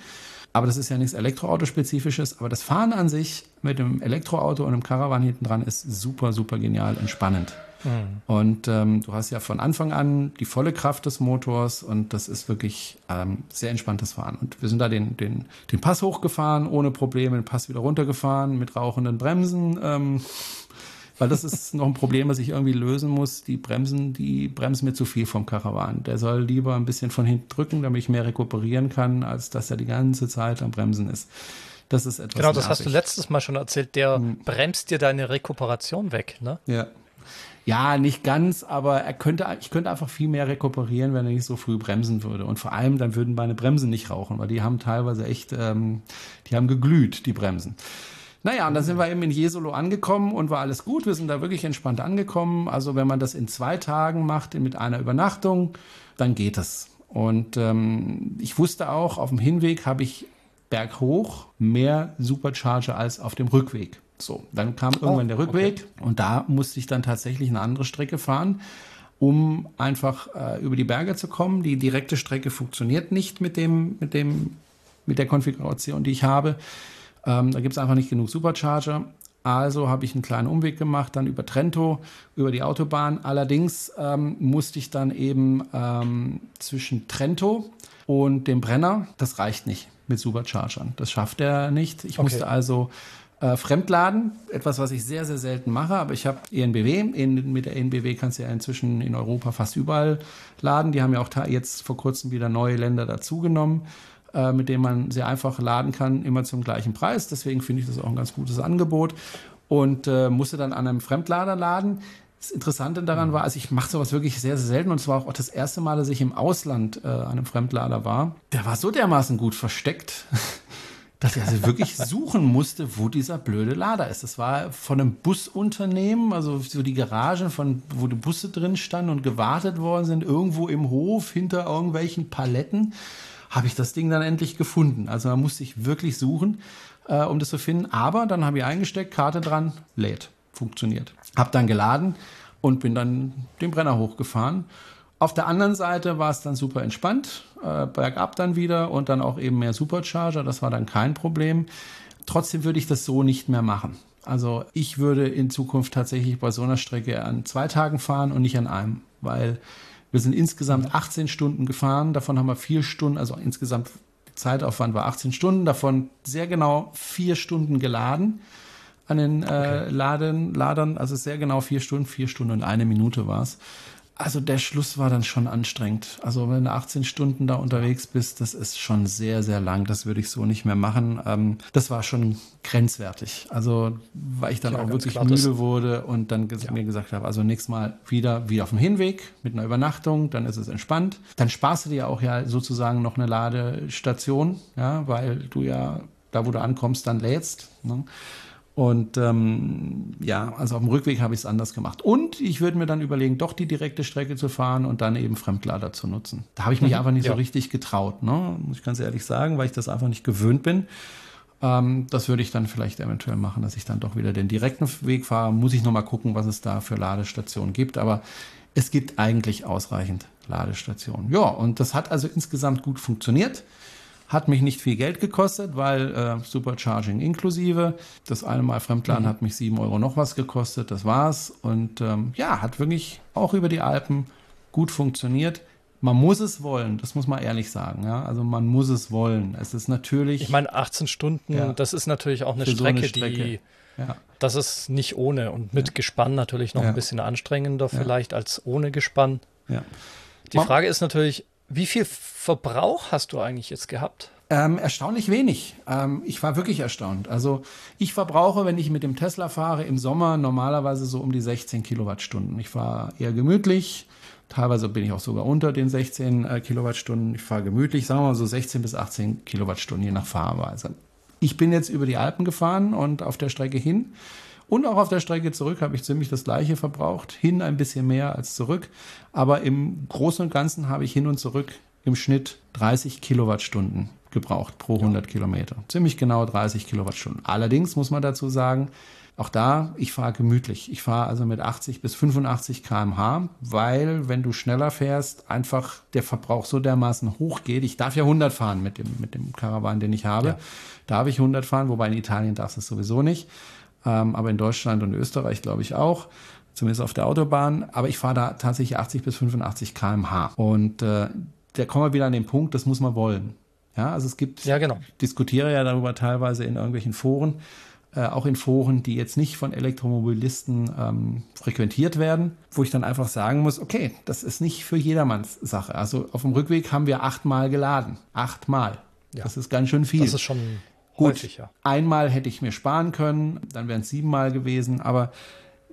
Speaker 2: Aber das ist ja nichts Elektroautospezifisches. Aber das Fahren an sich mit dem Elektroauto und einem Caravan hinten dran ist super, super genial entspannend. Mhm. Und ähm, du hast ja von Anfang an die volle Kraft des Motors und das ist wirklich ähm, sehr entspanntes Fahren. Und wir sind da den, den, den Pass hochgefahren, ohne Probleme, den Pass wieder runtergefahren mit rauchenden Bremsen. Ähm, weil das ist noch ein Problem, was ich irgendwie lösen muss. Die Bremsen, die bremsen mir zu viel vom Karawan. Der soll lieber ein bisschen von hinten drücken, damit ich mehr rekuperieren kann, als dass er die ganze Zeit am Bremsen ist. Das ist etwas.
Speaker 3: Genau, das nervig. hast du letztes Mal schon erzählt. Der hm. bremst dir deine Rekuperation weg, ne?
Speaker 2: Ja. Ja, nicht ganz, aber er könnte, ich könnte einfach viel mehr rekuperieren, wenn er nicht so früh bremsen würde. Und vor allem, dann würden meine Bremsen nicht rauchen, weil die haben teilweise echt, ähm, die haben geglüht, die Bremsen. Naja, und dann sind wir eben in Jesolo angekommen und war alles gut. Wir sind da wirklich entspannt angekommen. Also wenn man das in zwei Tagen macht, mit einer Übernachtung, dann geht es. Und ähm, ich wusste auch, auf dem Hinweg habe ich berghoch mehr Supercharger als auf dem Rückweg. So, dann kam oh, irgendwann der Rückweg okay. und da musste ich dann tatsächlich eine andere Strecke fahren, um einfach äh, über die Berge zu kommen. Die direkte Strecke funktioniert nicht mit dem, mit dem, mit der Konfiguration, die ich habe. Ähm, da gibt es einfach nicht genug Supercharger. Also habe ich einen kleinen Umweg gemacht, dann über Trento, über die Autobahn. Allerdings ähm, musste ich dann eben ähm, zwischen Trento und dem Brenner, das reicht nicht mit Superchargern. Das schafft er nicht. Ich okay. musste also äh, fremdladen, etwas, was ich sehr, sehr selten mache, aber ich habe ENBW. In, mit der ENBW kannst du ja inzwischen in Europa fast überall laden. Die haben ja auch jetzt vor kurzem wieder neue Länder dazugenommen. Äh, mit dem man sehr einfach laden kann, immer zum gleichen Preis. Deswegen finde ich das auch ein ganz gutes Angebot. Und äh, musste dann an einem Fremdlader laden. Das Interessante daran war, also ich mache sowas wirklich sehr, sehr selten und zwar auch das erste Mal, dass ich im Ausland äh, an einem Fremdlader war. Der war so dermaßen gut versteckt, dass ich also wirklich suchen musste, wo dieser blöde Lader ist. Das war von einem Busunternehmen, also so die Garagen, von wo die Busse drin standen und gewartet worden sind, irgendwo im Hof hinter irgendwelchen Paletten habe ich das Ding dann endlich gefunden. Also man musste ich wirklich suchen, äh, um das zu finden. Aber dann habe ich eingesteckt, Karte dran, lädt, funktioniert. Hab dann geladen und bin dann den Brenner hochgefahren. Auf der anderen Seite war es dann super entspannt, äh, bergab dann wieder und dann auch eben mehr Supercharger. Das war dann kein Problem. Trotzdem würde ich das so nicht mehr machen. Also ich würde in Zukunft tatsächlich bei so einer Strecke an zwei Tagen fahren und nicht an einem, weil wir sind insgesamt 18 Stunden gefahren, davon haben wir vier Stunden, also insgesamt Zeitaufwand war 18 Stunden, davon sehr genau vier Stunden geladen an den äh, okay. Laden, Ladern, also sehr genau vier Stunden, vier Stunden und eine Minute war's. Also der Schluss war dann schon anstrengend. Also wenn du 18 Stunden da unterwegs bist, das ist schon sehr, sehr lang. Das würde ich so nicht mehr machen. Ähm, das war schon grenzwertig. Also weil ich dann ja, auch wirklich klar, müde wurde und dann ja. mir gesagt habe, also nächstes Mal wieder wie auf dem Hinweg mit einer Übernachtung, dann ist es entspannt. Dann sparst du dir auch ja sozusagen noch eine Ladestation, ja, weil du ja da, wo du ankommst, dann lädst. Ne? Und ähm, ja, also auf dem Rückweg habe ich es anders gemacht. Und ich würde mir dann überlegen, doch die direkte Strecke zu fahren und dann eben Fremdlader zu nutzen. Da habe ich mich mhm, einfach nicht ja. so richtig getraut, ne? muss ich ganz ehrlich sagen, weil ich das einfach nicht gewöhnt bin. Ähm, das würde ich dann vielleicht eventuell machen, dass ich dann doch wieder den direkten Weg fahre. Muss ich nochmal gucken, was es da für Ladestationen gibt. Aber es gibt eigentlich ausreichend Ladestationen. Ja, und das hat also insgesamt gut funktioniert. Hat mich nicht viel Geld gekostet, weil äh, Supercharging inklusive. Das eine Mal Fremdladen mhm. hat mich sieben Euro noch was gekostet, das war's. Und ähm, ja, hat wirklich auch über die Alpen gut funktioniert. Man muss es wollen, das muss man ehrlich sagen. Ja? Also man muss es wollen. Es ist natürlich.
Speaker 3: Ich meine, 18 Stunden, ja, das ist natürlich auch eine Strecke, so eine Strecke, die. Ja. Das ist nicht ohne und mit. Gespann natürlich noch ein bisschen anstrengender vielleicht als ohne Gespann. Ja. Die Frage ist natürlich, wie viel Verbrauch hast du eigentlich jetzt gehabt?
Speaker 2: Ähm, erstaunlich wenig. Ähm, ich war wirklich erstaunt. Also ich verbrauche, wenn ich mit dem Tesla fahre, im Sommer normalerweise so um die 16 Kilowattstunden. Ich fahre eher gemütlich. Teilweise bin ich auch sogar unter den 16 äh, Kilowattstunden. Ich fahre gemütlich, sagen wir mal so 16 bis 18 Kilowattstunden, je nach Fahrweise. Ich bin jetzt über die Alpen gefahren und auf der Strecke hin und auch auf der Strecke zurück habe ich ziemlich das gleiche verbraucht. Hin ein bisschen mehr als zurück. Aber im Großen und Ganzen habe ich hin und zurück im Schnitt 30 Kilowattstunden gebraucht pro 100 ja. Kilometer. Ziemlich genau 30 Kilowattstunden. Allerdings muss man dazu sagen, auch da, ich fahre gemütlich. Ich fahre also mit 80 bis 85 kmh, weil wenn du schneller fährst, einfach der Verbrauch so dermaßen hoch geht. Ich darf ja 100 fahren mit dem, mit dem Caravan, den ich habe. Ja. Darf ich 100 fahren, wobei in Italien darfst du es sowieso nicht ähm, aber in Deutschland und Österreich glaube ich auch zumindest auf der Autobahn. Aber ich fahre da tatsächlich 80 bis 85 km/h. Und äh, da kommen wir wieder an den Punkt, das muss man wollen. Ja, also es gibt,
Speaker 3: ja, genau.
Speaker 2: diskutiere ja darüber teilweise in irgendwelchen Foren, äh, auch in Foren, die jetzt nicht von Elektromobilisten ähm, frequentiert werden, wo ich dann einfach sagen muss, okay, das ist nicht für jedermanns Sache. Also auf dem Rückweg haben wir achtmal geladen. Achtmal. Ja. Das ist ganz schön viel.
Speaker 3: Das ist schon
Speaker 2: Gut, Häufig, ja. einmal hätte ich mir sparen können, dann wären es siebenmal gewesen, aber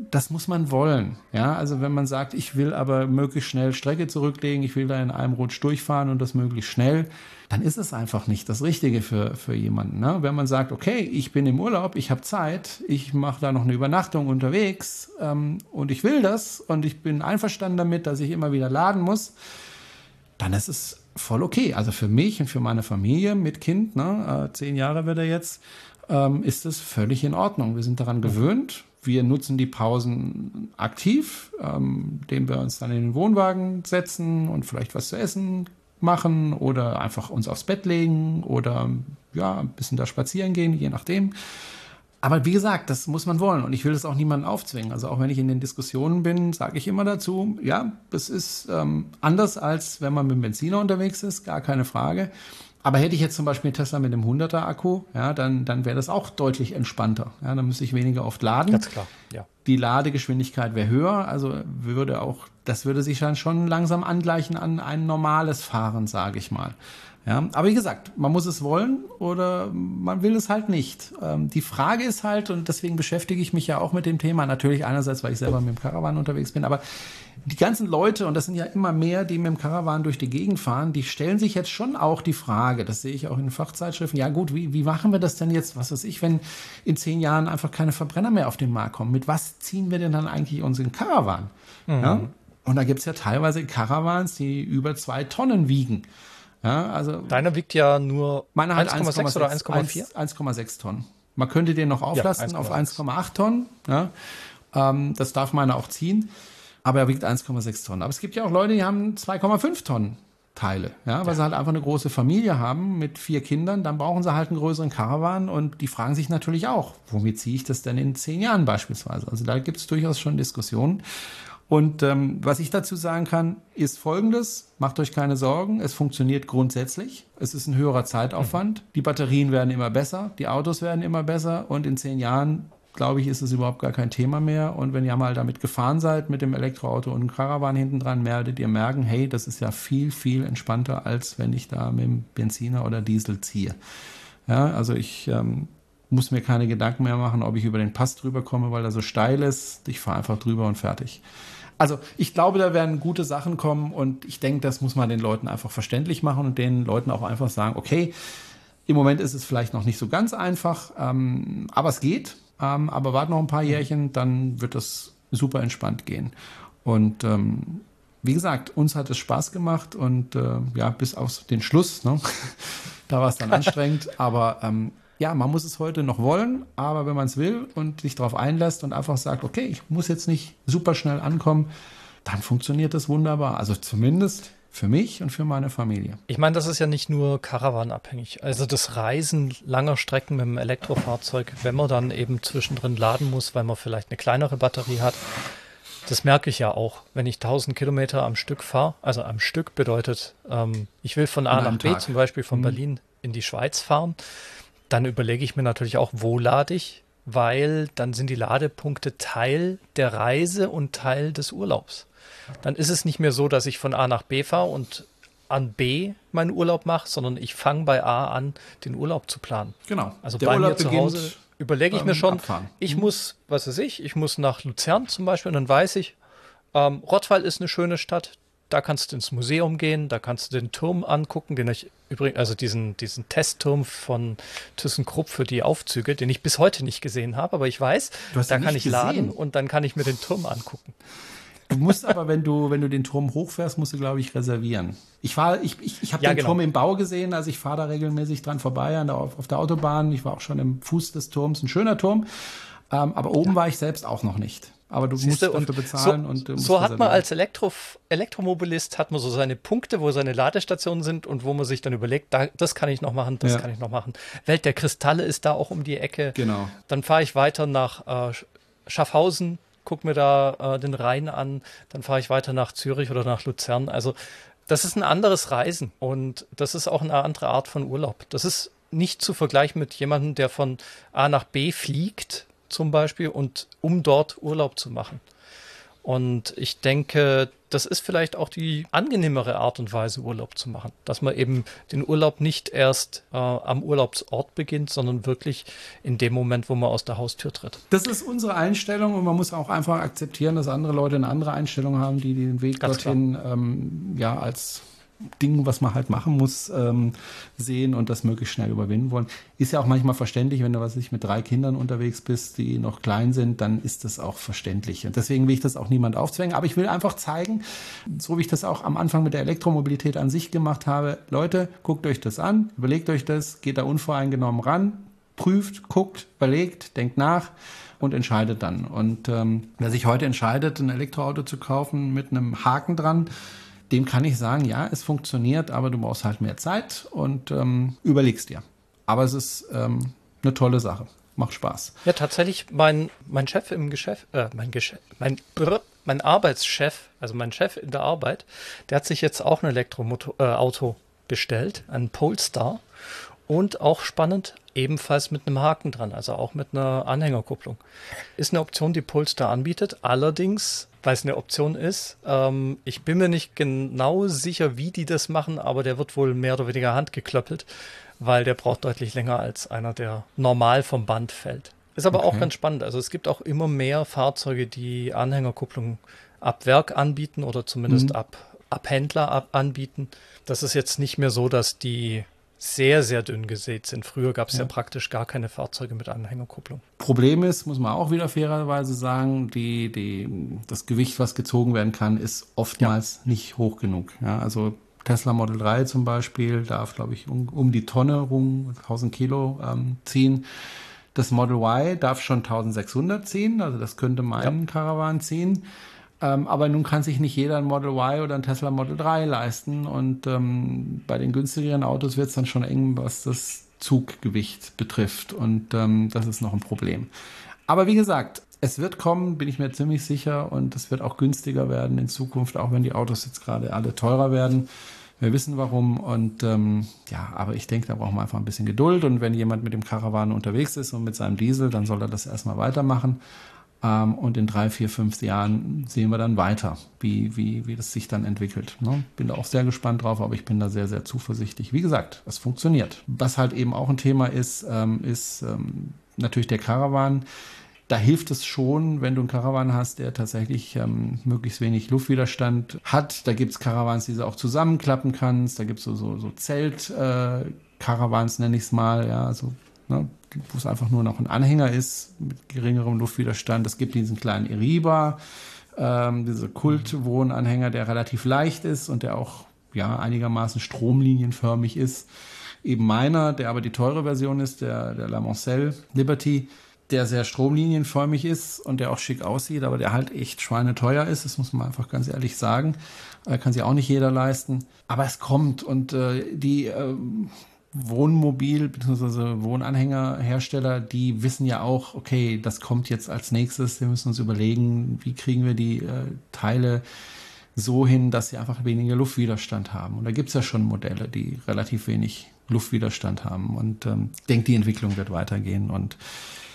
Speaker 2: das muss man wollen. Ja, also wenn man sagt, ich will aber möglichst schnell Strecke zurücklegen, ich will da in einem Rutsch durchfahren und das möglichst schnell, dann ist es einfach nicht das Richtige für, für jemanden. Ne? Wenn man sagt, okay, ich bin im Urlaub, ich habe Zeit, ich mache da noch eine Übernachtung unterwegs ähm, und ich will das und ich bin einverstanden damit, dass ich immer wieder laden muss, dann ist es voll okay. Also für mich und für meine Familie mit Kind, ne, äh, zehn Jahre wird er jetzt, ähm, ist es völlig in Ordnung. Wir sind daran gewöhnt. Wir nutzen die Pausen aktiv, ähm, indem wir uns dann in den Wohnwagen setzen und vielleicht was zu essen machen oder einfach uns aufs Bett legen oder ja, ein bisschen da spazieren gehen, je nachdem. Aber wie gesagt, das muss man wollen und ich will das auch niemandem aufzwingen. Also auch wenn ich in den Diskussionen bin, sage ich immer dazu, ja, das ist ähm, anders als wenn man mit dem Benziner unterwegs ist, gar keine Frage. Aber hätte ich jetzt zum Beispiel einen Tesla mit einem 100er Akku, ja, dann, dann wäre das auch deutlich entspannter. Ja, dann müsste ich weniger oft laden.
Speaker 3: Ganz klar, ja.
Speaker 2: Die Ladegeschwindigkeit wäre höher, also würde auch, das würde sich dann schon langsam angleichen an ein normales Fahren, sage ich mal. Ja, aber wie gesagt, man muss es wollen oder man will es halt nicht. Ähm, die Frage ist halt, und deswegen beschäftige ich mich ja auch mit dem Thema, natürlich einerseits, weil ich selber mit dem Caravan unterwegs bin, aber die ganzen Leute, und das sind ja immer mehr, die mit dem Caravan durch die Gegend fahren, die stellen sich jetzt schon auch die Frage, das sehe ich auch in Fachzeitschriften, ja gut, wie, wie machen wir das denn jetzt, was weiß ich, wenn in zehn Jahren einfach keine Verbrenner mehr auf den Markt kommen? Mit was ziehen wir denn dann eigentlich unseren Caravan? Mhm. Ja? Und da gibt's ja teilweise Caravans, die über zwei Tonnen wiegen. Ja, also
Speaker 3: Deiner wiegt ja nur
Speaker 2: 1,6 oder 1,4? 1,6 Tonnen. Man könnte den noch auflassen ja, auf 1,8 Tonnen. Ja, ähm, das darf meiner auch ziehen. Aber er wiegt 1,6 Tonnen. Aber es gibt ja auch Leute, die haben 2,5 Tonnen Teile, ja, weil ja. sie halt einfach eine große Familie haben mit vier Kindern, dann brauchen sie halt einen größeren Caravan und die fragen sich natürlich auch, womit ziehe ich das denn in zehn Jahren beispielsweise? Also da gibt es durchaus schon Diskussionen. Und ähm, was ich dazu sagen kann, ist folgendes, macht euch keine Sorgen, es funktioniert grundsätzlich. Es ist ein höherer Zeitaufwand. Die Batterien werden immer besser, die Autos werden immer besser und in zehn Jahren glaube ich, ist es überhaupt gar kein Thema mehr. Und wenn ihr mal damit gefahren seid mit dem Elektroauto und einem Caravan hinten dran, werdet ihr merken, hey, das ist ja viel, viel entspannter, als wenn ich da mit dem Benziner oder Diesel ziehe. Ja, also ich ähm, muss mir keine Gedanken mehr machen, ob ich über den Pass drüber komme, weil er so steil ist. Ich fahre einfach drüber und fertig. Also ich glaube, da werden gute Sachen kommen und ich denke, das muss man den Leuten einfach verständlich machen und den Leuten auch einfach sagen, okay, im Moment ist es vielleicht noch nicht so ganz einfach, ähm, aber es geht. Ähm, aber wart noch ein paar Jährchen, dann wird das super entspannt gehen. Und ähm, wie gesagt, uns hat es Spaß gemacht und äh, ja, bis auf den Schluss, ne? da war es dann anstrengend, aber ähm, ja, man muss es heute noch wollen, aber wenn man es will und sich darauf einlässt und einfach sagt, okay, ich muss jetzt nicht super schnell ankommen, dann funktioniert das wunderbar. Also zumindest für mich und für meine Familie.
Speaker 3: Ich meine, das ist ja nicht nur Caravan-abhängig. Also das Reisen langer Strecken mit dem Elektrofahrzeug, wenn man dann eben zwischendrin laden muss, weil man vielleicht eine kleinere Batterie hat, das merke ich ja auch, wenn ich 1000 Kilometer am Stück fahre. Also am Stück bedeutet, ähm, ich will von A nach B, zum Beispiel von mhm. Berlin in die Schweiz fahren dann überlege ich mir natürlich auch, wo lade ich, weil dann sind die Ladepunkte Teil der Reise und Teil des Urlaubs. Dann ist es nicht mehr so, dass ich von A nach B fahre und an B meinen Urlaub mache, sondern ich fange bei A an, den Urlaub zu planen.
Speaker 2: Genau.
Speaker 3: Also der bei Urlaub mir zu Hause überlege ich mir schon, abfahren. ich mhm. muss, was weiß ich, ich muss nach Luzern zum Beispiel und dann weiß ich, ähm, Rottweil ist eine schöne Stadt, da kannst du ins Museum gehen, da kannst du den Turm angucken, den ich übrigens, also diesen, diesen Testturm von ThyssenKrupp für die Aufzüge, den ich bis heute nicht gesehen habe, aber ich weiß, da kann ich gesehen. laden und dann kann ich mir den Turm angucken.
Speaker 2: Du musst aber, wenn du, wenn du den Turm hochfährst, musst du, glaube ich, reservieren. Ich war, ich, ich, ich habe ja, den genau. Turm im Bau gesehen, also ich fahre da regelmäßig dran vorbei an der, auf der Autobahn. Ich war auch schon im Fuß des Turms, ein schöner Turm. Ähm, aber oben ja. war ich selbst auch noch nicht. Aber du Siehste, musst dafür bezahlen
Speaker 3: so,
Speaker 2: und
Speaker 3: du So hat man als Elektro, Elektromobilist hat man so seine Punkte, wo seine Ladestationen sind und wo man sich dann überlegt, da, das kann ich noch machen, das ja. kann ich noch machen. Welt der Kristalle ist da auch um die Ecke.
Speaker 2: Genau.
Speaker 3: Dann fahre ich weiter nach äh, Schaffhausen, guck mir da äh, den Rhein an, dann fahre ich weiter nach Zürich oder nach Luzern. Also das ist ein anderes Reisen und das ist auch eine andere Art von Urlaub. Das ist nicht zu vergleichen mit jemandem, der von A nach B fliegt zum Beispiel und um dort Urlaub zu machen. Und ich denke, das ist vielleicht auch die angenehmere Art und Weise, Urlaub zu machen. Dass man eben den Urlaub nicht erst äh, am Urlaubsort beginnt, sondern wirklich in dem Moment, wo man aus der Haustür tritt.
Speaker 2: Das ist unsere Einstellung und man muss auch einfach akzeptieren, dass andere Leute eine andere Einstellung haben, die den Weg Ganz dorthin ähm, ja als Ding, was man halt machen muss, ähm, sehen und das möglichst schnell überwinden wollen. Ist ja auch manchmal verständlich, wenn du was ich mit drei Kindern unterwegs bist, die noch klein sind, dann ist das auch verständlich. Und deswegen will ich das auch niemand aufzwängen. Aber ich will einfach zeigen, so wie ich das auch am Anfang mit der Elektromobilität an sich gemacht habe, Leute, guckt euch das an, überlegt euch das, geht da unvoreingenommen ran, prüft, guckt, überlegt, denkt nach und entscheidet dann. Und ähm, wer sich heute entscheidet, ein Elektroauto zu kaufen mit einem Haken dran, dem kann ich sagen, ja, es funktioniert, aber du brauchst halt mehr Zeit und ähm, überlegst dir. Aber es ist ähm, eine tolle Sache. Macht Spaß.
Speaker 3: Ja, tatsächlich, mein, mein Chef im Geschäft, äh, mein Geschäft, mein, mein Arbeitschef, also mein Chef in der Arbeit, der hat sich jetzt auch ein Elektroauto äh, bestellt, ein Polestar. Und auch spannend, ebenfalls mit einem Haken dran, also auch mit einer Anhängerkupplung. Ist eine Option, die Polestar anbietet. Allerdings weil es eine Option ist. Ähm, ich bin mir nicht genau sicher, wie die das machen, aber der wird wohl mehr oder weniger handgeklöppelt, weil der braucht deutlich länger als einer, der normal vom Band fällt. Ist aber okay. auch ganz spannend. Also es gibt auch immer mehr Fahrzeuge, die Anhängerkupplung ab Werk anbieten oder zumindest mhm. ab, ab Händler ab anbieten. Das ist jetzt nicht mehr so, dass die sehr, sehr dünn gesät sind. Früher gab es ja. ja. praktisch gar keine Fahrzeuge mit Anhängerkupplung.
Speaker 2: Problem ist, muss man auch wieder fairerweise sagen, die, die, das Gewicht, was gezogen werden kann, ist oftmals ja. nicht hoch genug. Ja, also Tesla Model 3 zum Beispiel darf, glaube ich, um, um, die Tonne rum, 1000 Kilo ähm, ziehen. Das Model Y darf schon 1600 ziehen, also das könnte meinen ja. Caravan ziehen. Ähm, aber nun kann sich nicht jeder ein Model Y oder ein Tesla Model 3 leisten. Und ähm, bei den günstigeren Autos wird es dann schon eng, was das Zuggewicht betrifft. Und ähm, das ist noch ein Problem. Aber wie gesagt, es wird kommen, bin ich mir ziemlich sicher. Und es wird auch günstiger werden in Zukunft, auch wenn die Autos jetzt gerade alle teurer werden. Wir wissen warum. Und ähm, ja, aber ich denke, da brauchen wir einfach ein bisschen Geduld. Und wenn jemand mit dem Karawan unterwegs ist und mit seinem Diesel, dann soll er das erstmal weitermachen. Ähm, und in drei, vier, fünf Jahren sehen wir dann weiter, wie, wie, wie das sich dann entwickelt. Ne? Bin da auch sehr gespannt drauf, aber ich bin da sehr, sehr zuversichtlich. Wie gesagt, es funktioniert. Was halt eben auch ein Thema ist, ähm, ist ähm, natürlich der Karawan da hilft es schon, wenn du einen Karawan hast, der tatsächlich ähm, möglichst wenig Luftwiderstand hat. Da gibt es Karawans, die du auch zusammenklappen kannst. Da gibt es so, so, so Zelt-Karawans, äh, nenne ich es mal, ja, also, ne, wo es einfach nur noch ein Anhänger ist mit geringerem Luftwiderstand. Es gibt diesen kleinen Iriba, ähm, diese Kultwohnanhänger, der relativ leicht ist und der auch ja einigermaßen stromlinienförmig ist. Eben meiner, der aber die teure Version ist, der, der La Mancelle Liberty der sehr stromlinienförmig ist und der auch schick aussieht, aber der halt echt schweineteuer ist. Das muss man einfach ganz ehrlich sagen. Äh, kann sich auch nicht jeder leisten. Aber es kommt und äh, die äh, Wohnmobil- bzw. Wohnanhängerhersteller, die wissen ja auch, okay, das kommt jetzt als nächstes. Wir müssen uns überlegen, wie kriegen wir die äh, Teile so hin, dass sie einfach weniger Luftwiderstand haben. Und da gibt es ja schon Modelle, die relativ wenig Luftwiderstand haben. Und ähm, ich denke, die Entwicklung wird weitergehen und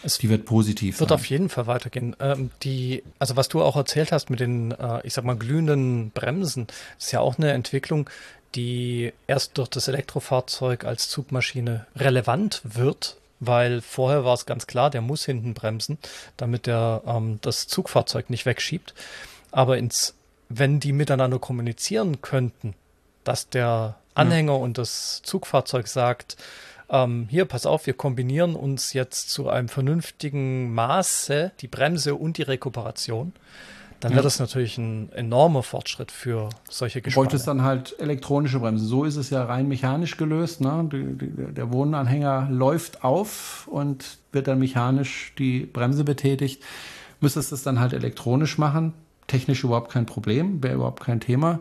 Speaker 2: es die wird positiv
Speaker 3: Wird sein. auf jeden Fall weitergehen. Ähm, die, also was du auch erzählt hast mit den, äh, ich sag mal, glühenden Bremsen, ist ja auch eine Entwicklung, die erst durch das Elektrofahrzeug als Zugmaschine relevant wird, weil vorher war es ganz klar, der muss hinten bremsen, damit er ähm, das Zugfahrzeug nicht wegschiebt. Aber ins, wenn die miteinander kommunizieren könnten, dass der Anhänger ja. und das Zugfahrzeug sagt, ähm, hier, pass auf, wir kombinieren uns jetzt zu einem vernünftigen Maße die Bremse und die Rekuperation. Dann ja. wird das natürlich ein enormer Fortschritt für solche
Speaker 2: Gespanne. Du wolltest dann halt elektronische Bremsen. So ist es ja rein mechanisch gelöst. Ne? Die, die, der Wohnanhänger läuft auf und wird dann mechanisch die Bremse betätigt. Müsstest es dann halt elektronisch machen. Technisch überhaupt kein Problem, wäre überhaupt kein Thema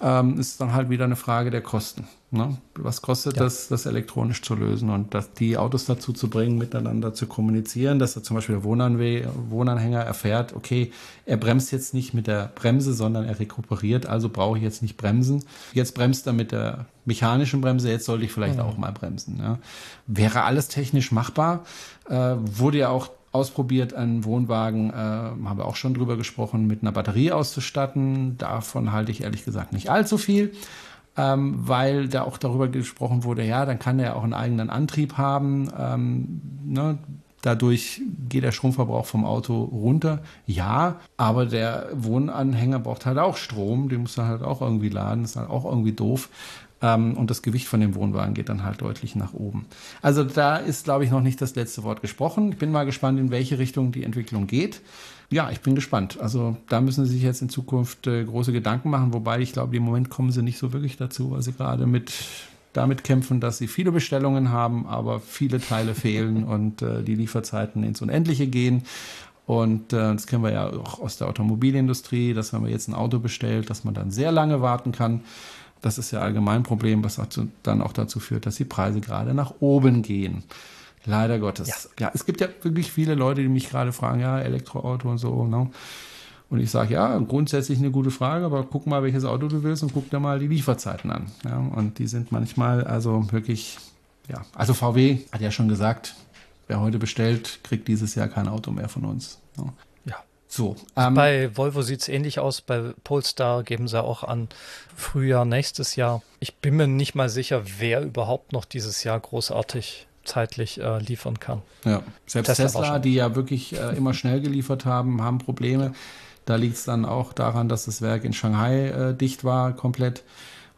Speaker 2: ähm, ist dann halt wieder eine Frage der Kosten. Ne? Was kostet ja. das, das elektronisch zu lösen und das, die Autos dazu zu bringen, miteinander zu kommunizieren, dass er zum Beispiel der Wohnanwe Wohnanhänger erfährt, okay, er bremst jetzt nicht mit der Bremse, sondern er rekuperiert, also brauche ich jetzt nicht bremsen. Jetzt bremst er mit der mechanischen Bremse, jetzt sollte ich vielleicht ja. auch mal bremsen. Ja? Wäre alles technisch machbar, äh, wurde ja auch ausprobiert, einen Wohnwagen, äh, haben wir auch schon drüber gesprochen, mit einer Batterie auszustatten. Davon halte ich ehrlich gesagt nicht allzu viel, ähm, weil da auch darüber gesprochen wurde, ja, dann kann er auch einen eigenen Antrieb haben. Ähm, ne? Dadurch geht der Stromverbrauch vom Auto runter. Ja, aber der Wohnanhänger braucht halt auch Strom. Den muss er halt auch irgendwie laden. Ist halt auch irgendwie doof. Ähm, und das Gewicht von dem Wohnwagen geht dann halt deutlich nach oben. Also da ist, glaube ich, noch nicht das letzte Wort gesprochen. Ich bin mal gespannt, in welche Richtung die Entwicklung geht. Ja, ich bin gespannt. Also da müssen Sie sich jetzt in Zukunft äh, große Gedanken machen, wobei ich glaube, im Moment kommen Sie nicht so wirklich dazu, weil Sie gerade mit damit kämpfen, dass sie viele Bestellungen haben, aber viele Teile fehlen und äh, die Lieferzeiten ins Unendliche gehen. Und äh, das kennen wir ja auch aus der Automobilindustrie, dass wenn man jetzt ein Auto bestellt, dass man dann sehr lange warten kann. Das ist ja allgemein ein Problem, was dann auch dazu führt, dass die Preise gerade nach oben gehen. Leider Gottes. Ja. ja, es gibt ja wirklich viele Leute, die mich gerade fragen, ja, Elektroauto und so. Ne? Und ich sage, ja, grundsätzlich eine gute Frage, aber guck mal, welches Auto du willst und guck dir mal die Lieferzeiten an. Ja? Und die sind manchmal also wirklich, ja, also VW hat ja schon gesagt, wer heute bestellt, kriegt dieses Jahr kein Auto mehr von uns.
Speaker 3: Ja. So, ähm, bei Volvo sieht es ähnlich aus. Bei Polestar geben sie auch an Frühjahr nächstes Jahr. Ich bin mir nicht mal sicher, wer überhaupt noch dieses Jahr großartig zeitlich äh, liefern kann.
Speaker 2: Ja, selbst Tesla, Tesla die ja wirklich äh, immer schnell geliefert haben, haben Probleme. Da liegt es dann auch daran, dass das Werk in Shanghai äh, dicht war komplett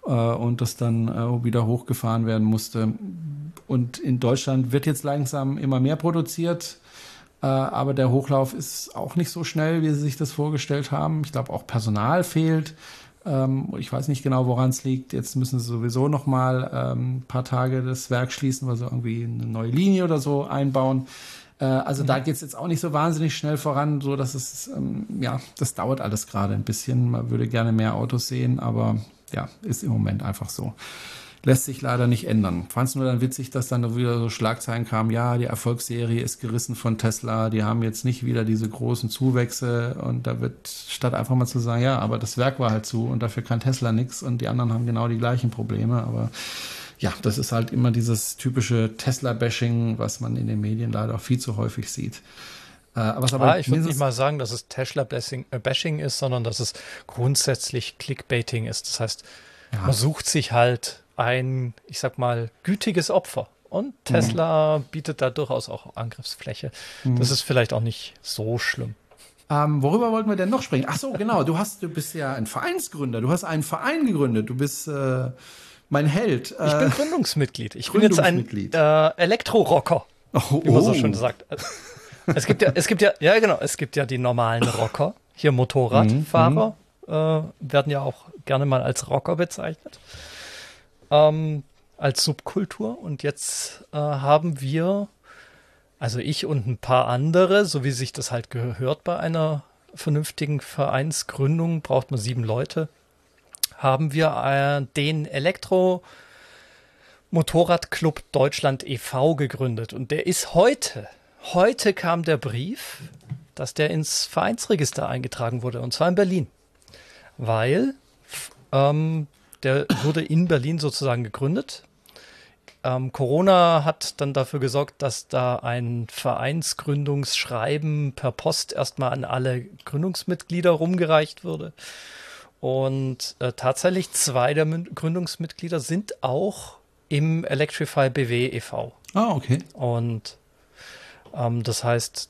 Speaker 2: äh, und das dann äh, wieder hochgefahren werden musste. Und in Deutschland wird jetzt langsam immer mehr produziert. Äh, aber der Hochlauf ist auch nicht so schnell, wie sie sich das vorgestellt haben. Ich glaube, auch Personal fehlt. Ähm, ich weiß nicht genau, woran es liegt. Jetzt müssen sie sowieso noch mal ähm, ein paar Tage das Werk schließen, weil sie irgendwie eine neue Linie oder so einbauen. Äh, also mhm. da geht es jetzt auch nicht so wahnsinnig schnell voran, so dass es, ähm, ja, das dauert alles gerade ein bisschen. Man würde gerne mehr Autos sehen, aber ja, ist im Moment einfach so. Lässt sich leider nicht ändern. Fand es nur dann witzig, dass dann wieder so Schlagzeilen kamen, ja, die Erfolgsserie ist gerissen von Tesla, die haben jetzt nicht wieder diese großen Zuwächse und da wird statt einfach mal zu sagen, ja, aber das Werk war halt zu und dafür kann Tesla nichts und die anderen haben genau die gleichen Probleme, aber ja, das ist halt immer dieses typische Tesla-Bashing, was man in den Medien leider auch viel zu häufig sieht.
Speaker 3: Äh, aber ah, ich würde nicht mal sagen, dass es Tesla-Bashing äh, ist, sondern dass es grundsätzlich Clickbaiting ist. Das heißt, ja. man sucht sich halt ein, ich sag mal, gütiges Opfer. Und Tesla mhm. bietet da durchaus auch Angriffsfläche. Mhm. Das ist vielleicht auch nicht so schlimm.
Speaker 2: Ähm, worüber wollten wir denn noch sprechen? Ach so, genau. Du hast, du bist ja ein Vereinsgründer. Du hast einen Verein gegründet. Du bist äh, mein Held.
Speaker 3: Äh, ich bin Gründungsmitglied. Ich bin jetzt ein äh, Elektrorocker, oh, wie man so oh. schön sagt. Es gibt ja, es gibt ja, ja genau, es gibt ja die normalen Rocker. Hier Motorradfahrer mhm, äh, werden ja auch gerne mal als Rocker bezeichnet. Ähm, als Subkultur. Und jetzt äh, haben wir, also ich und ein paar andere, so wie sich das halt gehört bei einer vernünftigen Vereinsgründung, braucht man sieben Leute, haben wir äh, den Elektro Motorradclub Deutschland e.V. gegründet. Und der ist heute, heute kam der Brief, dass der ins Vereinsregister eingetragen wurde, und zwar in Berlin. Weil ähm, der wurde in Berlin sozusagen gegründet. Ähm, Corona hat dann dafür gesorgt, dass da ein Vereinsgründungsschreiben per Post erstmal an alle Gründungsmitglieder rumgereicht wurde. Und äh, tatsächlich zwei der Gründungsmitglieder sind auch im Electrify BW e.V.
Speaker 2: Ah, okay.
Speaker 3: Und ähm, das heißt,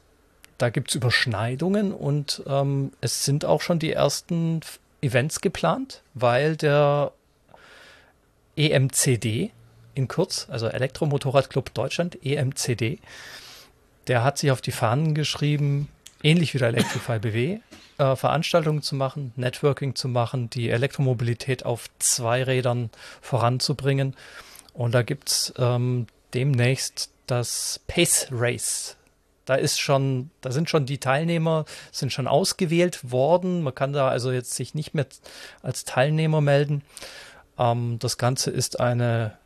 Speaker 3: da gibt es Überschneidungen und ähm, es sind auch schon die ersten Events geplant, weil der EMCD in kurz, also Elektromotorradclub Deutschland, EMCD, der hat sich auf die Fahnen geschrieben, ähnlich wie der Electrify BW, äh, Veranstaltungen zu machen, Networking zu machen, die Elektromobilität auf zwei Rädern voranzubringen. Und da gibt es ähm, demnächst das Pace Race. Da ist schon, da sind schon die Teilnehmer, sind schon ausgewählt worden. Man kann da also jetzt sich nicht mehr als Teilnehmer melden. Ähm, das Ganze ist eine,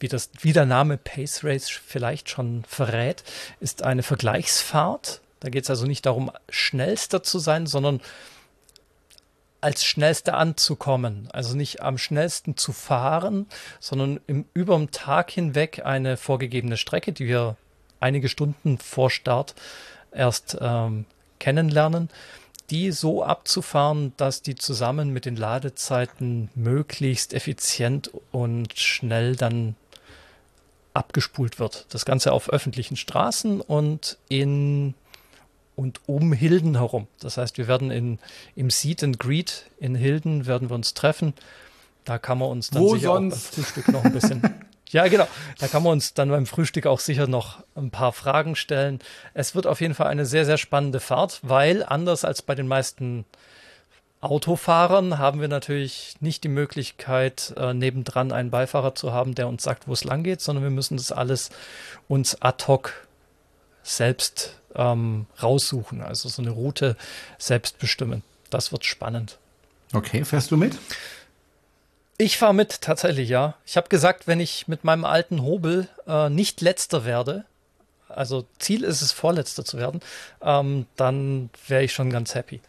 Speaker 3: wie, das, wie der Name Pace Race vielleicht schon verrät, ist eine Vergleichsfahrt da geht es also nicht darum, schnellster zu sein, sondern als schnellster anzukommen. Also nicht am schnellsten zu fahren, sondern im, über den Tag hinweg eine vorgegebene Strecke, die wir einige Stunden vor Start erst ähm, kennenlernen, die so abzufahren, dass die zusammen mit den Ladezeiten möglichst effizient und schnell dann abgespult wird. Das Ganze auf öffentlichen Straßen und in und um Hilden herum. Das heißt, wir werden in, im Seat and Greet in Hilden werden wir uns treffen. Da kann man uns dann
Speaker 2: Wo sicher sonst? auch
Speaker 3: beim Frühstück noch ein bisschen. ja, genau. Da kann man uns dann beim Frühstück auch sicher noch ein paar Fragen stellen. Es wird auf jeden Fall eine sehr, sehr spannende Fahrt, weil anders als bei den meisten Autofahrern haben wir natürlich nicht die Möglichkeit, äh, nebendran einen Beifahrer zu haben, der uns sagt, wo es lang geht, sondern wir müssen das alles uns ad hoc selbst ähm, raussuchen, also so eine Route selbst bestimmen. Das wird spannend.
Speaker 2: Okay, fährst du mit?
Speaker 3: Ich fahre mit, tatsächlich, ja. Ich habe gesagt, wenn ich mit meinem alten Hobel äh, nicht letzter werde, also Ziel ist es, vorletzter zu werden, ähm, dann wäre ich schon ganz happy.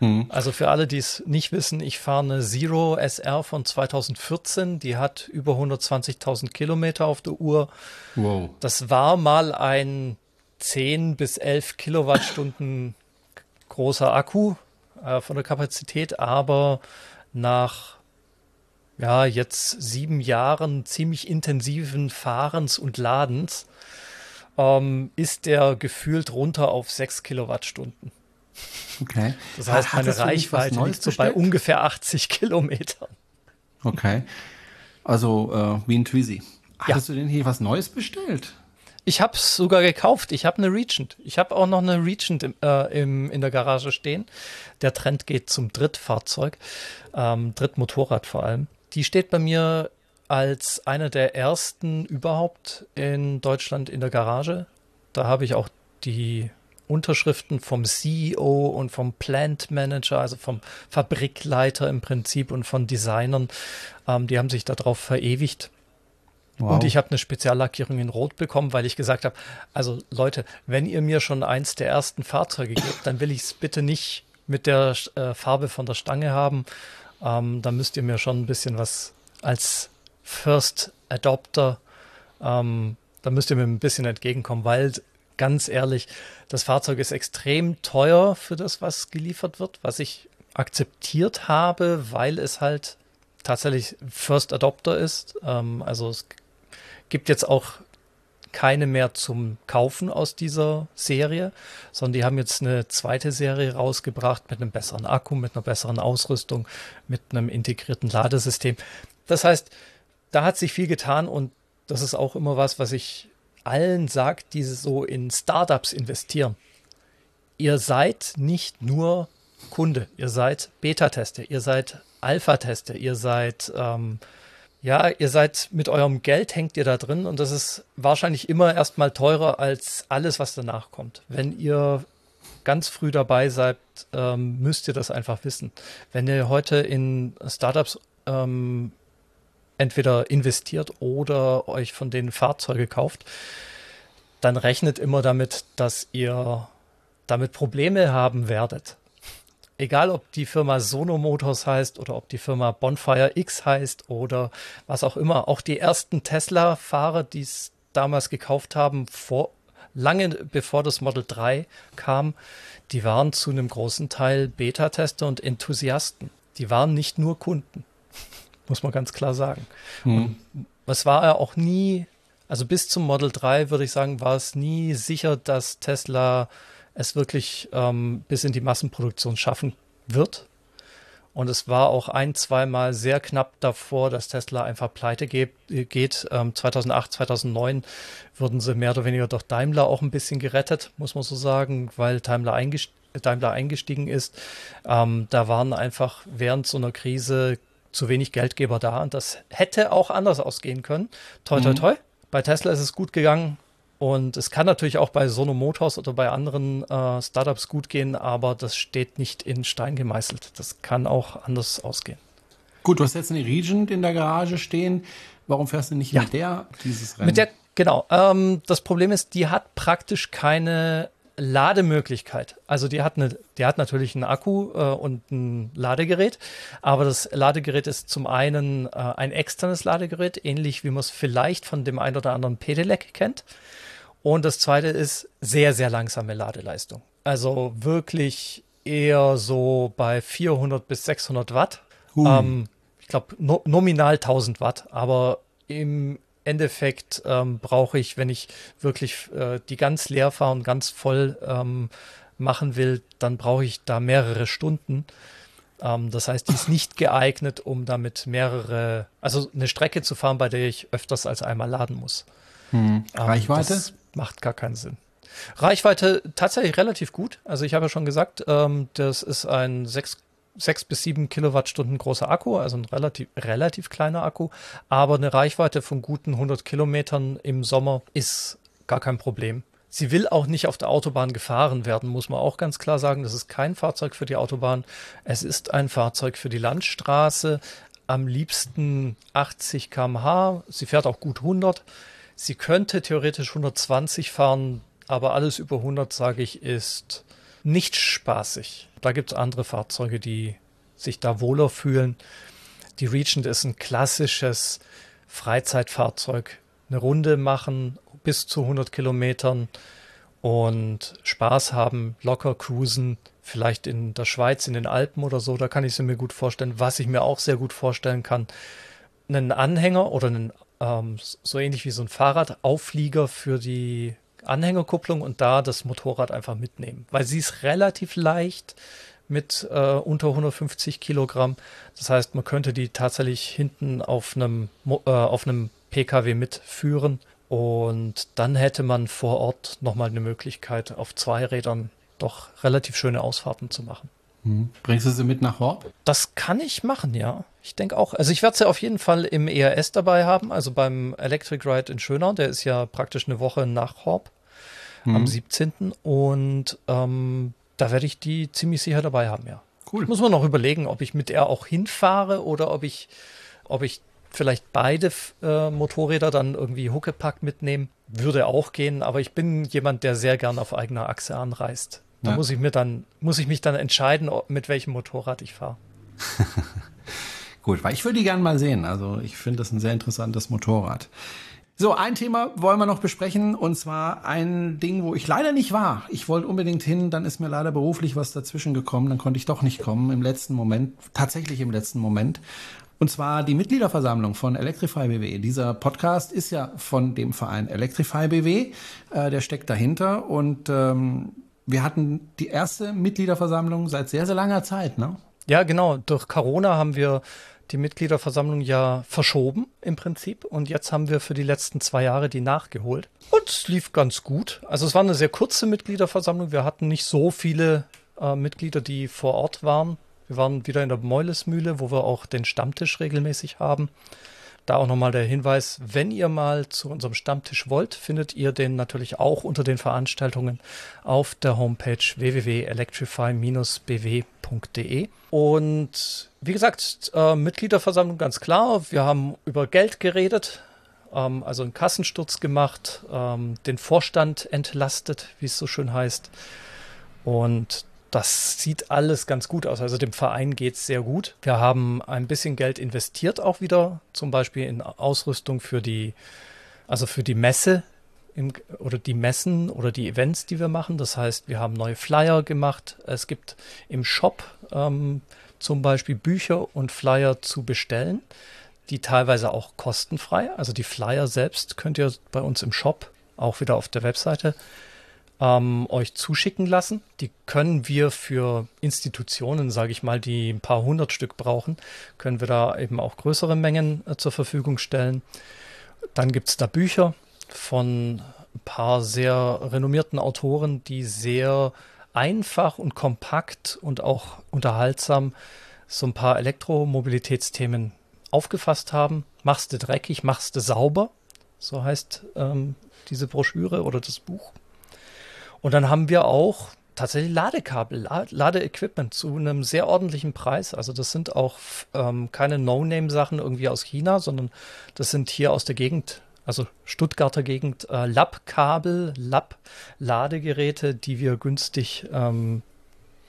Speaker 3: Mhm. Also für alle, die es nicht wissen, ich fahre eine Zero SR von 2014, die hat über 120.000 Kilometer auf der Uhr. Wow. Das war mal ein 10 bis 11 Kilowattstunden großer Akku äh, von der Kapazität, aber nach ja, jetzt sieben Jahren ziemlich intensiven Fahrens und Ladens ähm, ist der gefühlt runter auf 6 Kilowattstunden.
Speaker 2: Okay.
Speaker 3: Das heißt, meine Reichweite liegt so bei ungefähr 80 Kilometern.
Speaker 2: Okay. Also äh, wie ein Twizy. Hattest ja. du denn hier was Neues bestellt?
Speaker 3: Ich habe es sogar gekauft. Ich habe eine Regent. Ich habe auch noch eine Regent im, äh, im, in der Garage stehen. Der Trend geht zum Drittfahrzeug, ähm, Drittmotorrad vor allem. Die steht bei mir als eine der ersten überhaupt in Deutschland in der Garage. Da habe ich auch die Unterschriften vom CEO und vom Plant Manager, also vom Fabrikleiter im Prinzip und von Designern. Ähm, die haben sich darauf verewigt. Wow. Und ich habe eine Speziallackierung in Rot bekommen, weil ich gesagt habe, also Leute, wenn ihr mir schon eins der ersten Fahrzeuge gebt, dann will ich es bitte nicht mit der äh, Farbe von der Stange haben. Ähm, da müsst ihr mir schon ein bisschen was als First Adopter, ähm, da müsst ihr mir ein bisschen entgegenkommen, weil ganz ehrlich, das Fahrzeug ist extrem teuer für das, was geliefert wird, was ich akzeptiert habe, weil es halt tatsächlich First Adopter ist. Ähm, also es gibt jetzt auch keine mehr zum Kaufen aus dieser Serie, sondern die haben jetzt eine zweite Serie rausgebracht mit einem besseren Akku, mit einer besseren Ausrüstung, mit einem integrierten Ladesystem. Das heißt, da hat sich viel getan und das ist auch immer was, was ich allen sage, die so in Startups investieren. Ihr seid nicht nur Kunde, ihr seid Beta-Tester, ihr seid Alpha-Tester, ihr seid ähm, ja, ihr seid mit eurem Geld hängt ihr da drin und das ist wahrscheinlich immer erstmal teurer als alles, was danach kommt. Wenn ihr ganz früh dabei seid, ähm, müsst ihr das einfach wissen. Wenn ihr heute in Startups ähm, entweder investiert oder euch von denen Fahrzeuge kauft, dann rechnet immer damit, dass ihr damit Probleme haben werdet egal ob die Firma Sono Motors heißt oder ob die Firma Bonfire X heißt oder was auch immer, auch die ersten Tesla-Fahrer, die es damals gekauft haben, vor, lange bevor das Model 3 kam, die waren zu einem großen Teil Beta-Tester und Enthusiasten. Die waren nicht nur Kunden, muss man ganz klar sagen. Hm. Und es war ja auch nie, also bis zum Model 3 würde ich sagen, war es nie sicher, dass Tesla es wirklich ähm, bis in die Massenproduktion schaffen wird. Und es war auch ein, zweimal sehr knapp davor, dass Tesla einfach pleite geht. Ähm, 2008, 2009 wurden sie mehr oder weniger durch Daimler auch ein bisschen gerettet, muss man so sagen, weil Daimler, eingest Daimler eingestiegen ist. Ähm, da waren einfach während so einer Krise zu wenig Geldgeber da und das hätte auch anders ausgehen können. Toi, toi, mhm. toi. Bei Tesla ist es gut gegangen. Und es kann natürlich auch bei Sono Motors oder bei anderen äh, Startups gut gehen, aber das steht nicht in Stein gemeißelt. Das kann auch anders ausgehen.
Speaker 2: Gut, du hast jetzt eine Regent in der Garage stehen. Warum fährst du nicht ja. mit der dieses Rennen?
Speaker 3: Mit der, genau. Ähm, das Problem ist, die hat praktisch keine Lademöglichkeit. Also die hat eine, die hat natürlich einen Akku äh, und ein Ladegerät, aber das Ladegerät ist zum einen äh, ein externes Ladegerät, ähnlich wie man es vielleicht von dem ein oder anderen Pedelec kennt. Und das zweite ist sehr, sehr langsame Ladeleistung. Also wirklich eher so bei 400 bis 600 Watt. Uh. Ähm, ich glaube no nominal 1000 Watt, aber im Endeffekt ähm, brauche ich, wenn ich wirklich äh, die ganz leer fahre und ganz voll ähm, machen will, dann brauche ich da mehrere Stunden. Ähm, das heißt, die ist nicht geeignet, um damit mehrere, also eine Strecke zu fahren, bei der ich öfters als einmal laden muss.
Speaker 2: Hm. Reichweite?
Speaker 3: Macht gar keinen Sinn. Reichweite tatsächlich relativ gut. Also ich habe ja schon gesagt, ähm, das ist ein 6, 6 bis 7 Kilowattstunden großer Akku, also ein relativ, relativ kleiner Akku. Aber eine Reichweite von guten 100 Kilometern im Sommer ist gar kein Problem. Sie will auch nicht auf der Autobahn gefahren werden, muss man auch ganz klar sagen. Das ist kein Fahrzeug für die Autobahn. Es ist ein Fahrzeug für die Landstraße. Am liebsten 80 km/h. Sie fährt auch gut 100. Sie könnte theoretisch 120 fahren, aber alles über 100, sage ich, ist nicht spaßig. Da gibt es andere Fahrzeuge, die sich da wohler fühlen. Die Regent ist ein klassisches Freizeitfahrzeug. Eine Runde machen bis zu 100 Kilometern und Spaß haben, locker cruisen, vielleicht in der Schweiz, in den Alpen oder so, da kann ich sie mir gut vorstellen. Was ich mir auch sehr gut vorstellen kann, einen Anhänger oder einen ähm, so ähnlich wie so ein Fahrradauflieger für die Anhängerkupplung und da das Motorrad einfach mitnehmen, weil sie ist relativ leicht mit äh, unter 150 Kilogramm. Das heißt, man könnte die tatsächlich hinten auf einem, äh, auf einem PKW mitführen und dann hätte man vor Ort nochmal eine Möglichkeit, auf zwei Rädern doch relativ schöne Ausfahrten zu machen.
Speaker 2: Hm. Bringst du sie mit nach Horb?
Speaker 3: Das kann ich machen, ja. Ich denke auch. Also ich werde sie auf jeden Fall im ERS dabei haben, also beim Electric Ride in Schönau. Der ist ja praktisch eine Woche nach Horb. mhm. am 17. Und ähm, da werde ich die ziemlich sicher dabei haben, ja. Cool. Muss man noch überlegen, ob ich mit der auch hinfahre oder ob ich, ob ich vielleicht beide äh, Motorräder dann irgendwie Huckepack mitnehmen. Würde auch gehen, aber ich bin jemand, der sehr gern auf eigener Achse anreist. Da ja. muss ich mir dann, muss ich mich dann entscheiden, mit welchem Motorrad ich fahre.
Speaker 2: Gut, weil ich würde die gerne mal sehen. Also ich finde das ein sehr interessantes Motorrad. So, ein Thema wollen wir noch besprechen und zwar ein Ding, wo ich leider nicht war. Ich wollte unbedingt hin, dann ist mir leider beruflich was dazwischen gekommen, dann konnte ich doch nicht kommen im letzten Moment, tatsächlich im letzten Moment. Und zwar die Mitgliederversammlung von Electrify BW. Dieser Podcast ist ja von dem Verein Electrify BW, äh, der steckt dahinter und ähm, wir hatten die erste Mitgliederversammlung seit sehr, sehr langer Zeit, ne?
Speaker 3: Ja, genau. Durch Corona haben wir die Mitgliederversammlung ja verschoben im Prinzip und jetzt haben wir für die letzten zwei Jahre die nachgeholt. Und es lief ganz gut. Also es war eine sehr kurze Mitgliederversammlung. Wir hatten nicht so viele äh, Mitglieder, die vor Ort waren. Wir waren wieder in der Meulesmühle, wo wir auch den Stammtisch regelmäßig haben. Da auch nochmal der Hinweis, wenn ihr mal zu unserem Stammtisch wollt, findet ihr den natürlich auch unter den Veranstaltungen auf der Homepage www.electrify-bw.de. Und wie gesagt, äh, Mitgliederversammlung ganz klar. Wir haben über Geld geredet, ähm, also einen Kassensturz gemacht, ähm, den Vorstand entlastet, wie es so schön heißt. Und das sieht alles ganz gut aus. Also dem Verein geht es sehr gut. Wir haben ein bisschen Geld investiert auch wieder, zum Beispiel in Ausrüstung für die, also für die Messe im, oder die Messen oder die Events, die wir machen. Das heißt, wir haben neue Flyer gemacht. Es gibt im Shop ähm, zum Beispiel Bücher und Flyer zu bestellen, die teilweise auch kostenfrei. Also die Flyer selbst könnt ihr bei uns im Shop auch wieder auf der Webseite ähm, euch zuschicken lassen. Die können wir für Institutionen, sage ich mal, die ein paar hundert Stück brauchen, können wir da eben auch größere Mengen äh, zur Verfügung stellen. Dann gibt es da Bücher von ein paar sehr renommierten Autoren, die sehr einfach und kompakt und auch unterhaltsam so ein paar Elektromobilitätsthemen aufgefasst haben. Machst du dreckig, machst du sauber, so heißt ähm, diese Broschüre oder das Buch. Und dann haben wir auch tatsächlich Ladekabel, Ladeequipment zu einem sehr ordentlichen Preis. Also das sind auch ähm, keine No-Name-Sachen irgendwie aus China, sondern das sind hier aus der Gegend, also Stuttgarter Gegend, äh, Lab-Kabel, Lab-Ladegeräte, die wir günstig ähm,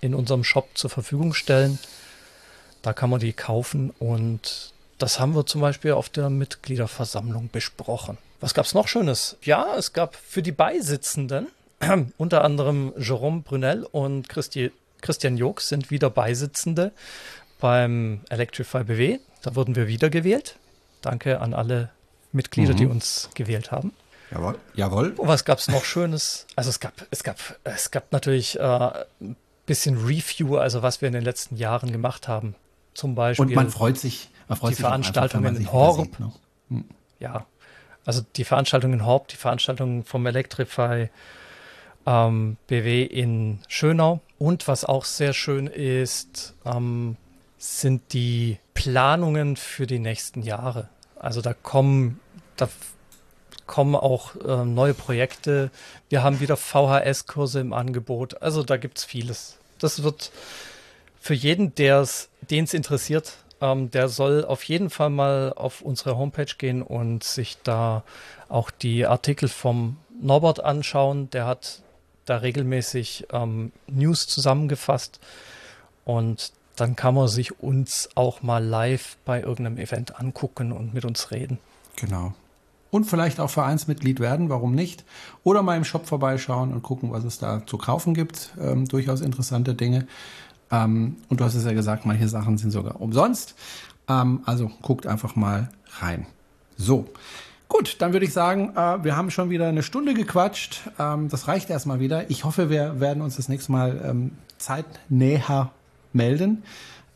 Speaker 3: in unserem Shop zur Verfügung stellen. Da kann man die kaufen und das haben wir zum Beispiel auf der Mitgliederversammlung besprochen. Was gab es noch Schönes? Ja, es gab für die Beisitzenden unter anderem Jerome Brunel und Christi, Christian Jog sind wieder Beisitzende beim Electrify BW. Da wurden wir wieder gewählt. Danke an alle Mitglieder, mhm. die uns gewählt haben.
Speaker 2: Jawohl. Jawohl.
Speaker 3: Und was gab es noch Schönes? Also es gab, es gab, es gab natürlich äh, ein bisschen Review, also was wir in den letzten Jahren gemacht haben. Zum Beispiel.
Speaker 2: Und man freut sich, man freut
Speaker 3: die
Speaker 2: sich
Speaker 3: Veranstaltungen in Horb. Ne? Hm. Ja, also die Veranstaltungen in Horb, die Veranstaltungen vom Electrify, ähm, BW in Schönau. Und was auch sehr schön ist, ähm, sind die Planungen für die nächsten Jahre. Also da kommen, da kommen auch äh, neue Projekte. Wir haben wieder VHS-Kurse im Angebot. Also da gibt es vieles. Das wird für jeden, den es interessiert, ähm, der soll auf jeden Fall mal auf unsere Homepage gehen und sich da auch die Artikel vom Norbert anschauen. Der hat da regelmäßig ähm, News zusammengefasst und dann kann man sich uns auch mal live bei irgendeinem Event angucken und mit uns reden.
Speaker 2: Genau. Und vielleicht auch Vereinsmitglied werden, warum nicht? Oder mal im Shop vorbeischauen und gucken, was es da zu kaufen gibt. Ähm, durchaus interessante Dinge. Ähm, und du hast es ja gesagt, manche Sachen sind sogar umsonst. Ähm, also guckt einfach mal rein. So. Gut, dann würde ich sagen, äh, wir haben schon wieder eine Stunde gequatscht. Ähm, das reicht erstmal wieder. Ich hoffe, wir werden uns das nächste Mal ähm, zeitnäher melden.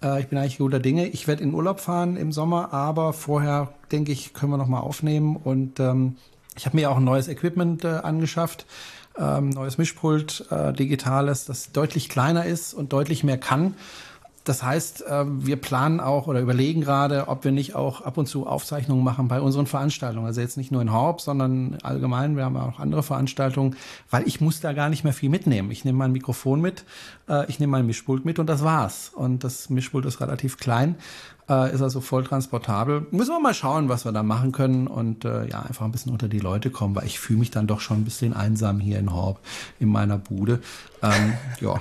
Speaker 2: Äh, ich bin eigentlich guter Dinge. Ich werde in Urlaub fahren im Sommer, aber vorher, denke ich, können wir noch mal aufnehmen. Und ähm, ich habe mir auch ein neues Equipment äh, angeschafft. Ähm, neues Mischpult, äh, digitales, das deutlich kleiner ist und deutlich mehr kann. Das heißt, äh, wir planen auch oder überlegen gerade, ob wir nicht auch ab und zu Aufzeichnungen machen bei unseren Veranstaltungen. Also jetzt nicht nur in Horb, sondern allgemein. Wir haben auch andere Veranstaltungen, weil ich muss da gar nicht mehr viel mitnehmen. Ich nehme mein Mikrofon mit, äh, ich nehme mein Mischpult mit und das war's. Und das Mischpult ist relativ klein, äh, ist also voll transportabel. Müssen wir mal schauen, was wir da machen können und ja, einfach ein bisschen unter die Leute kommen, weil ich fühle mich dann doch schon ein bisschen einsam hier in Horb in meiner Bude. Ähm, ja.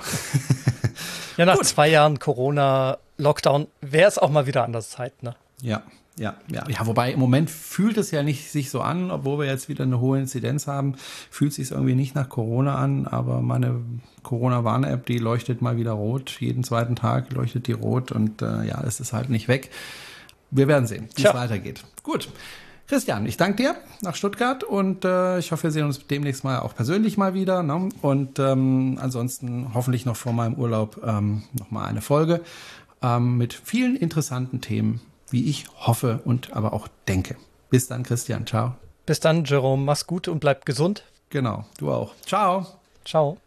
Speaker 3: Ja, nach Gut. zwei Jahren Corona-Lockdown wäre es auch mal wieder anders Zeit, ne?
Speaker 2: Ja, ja, ja, ja, wobei im Moment fühlt es ja nicht sich so an, obwohl wir jetzt wieder eine hohe Inzidenz haben, fühlt sich irgendwie nicht nach Corona an, aber meine Corona-Warn-App, die leuchtet mal wieder rot, jeden zweiten Tag leuchtet die rot und äh, ja, es ist halt nicht weg. Wir werden sehen, wie es weitergeht. Gut. Christian, ich danke dir nach Stuttgart und äh, ich hoffe, wir sehen uns demnächst mal auch persönlich mal wieder. Ne? Und ähm, ansonsten hoffentlich noch vor meinem Urlaub ähm, noch mal eine Folge ähm, mit vielen interessanten Themen, wie ich hoffe und aber auch denke. Bis dann, Christian. Ciao.
Speaker 3: Bis dann, Jerome. Mach's gut und bleib gesund.
Speaker 2: Genau, du auch. Ciao.
Speaker 3: Ciao.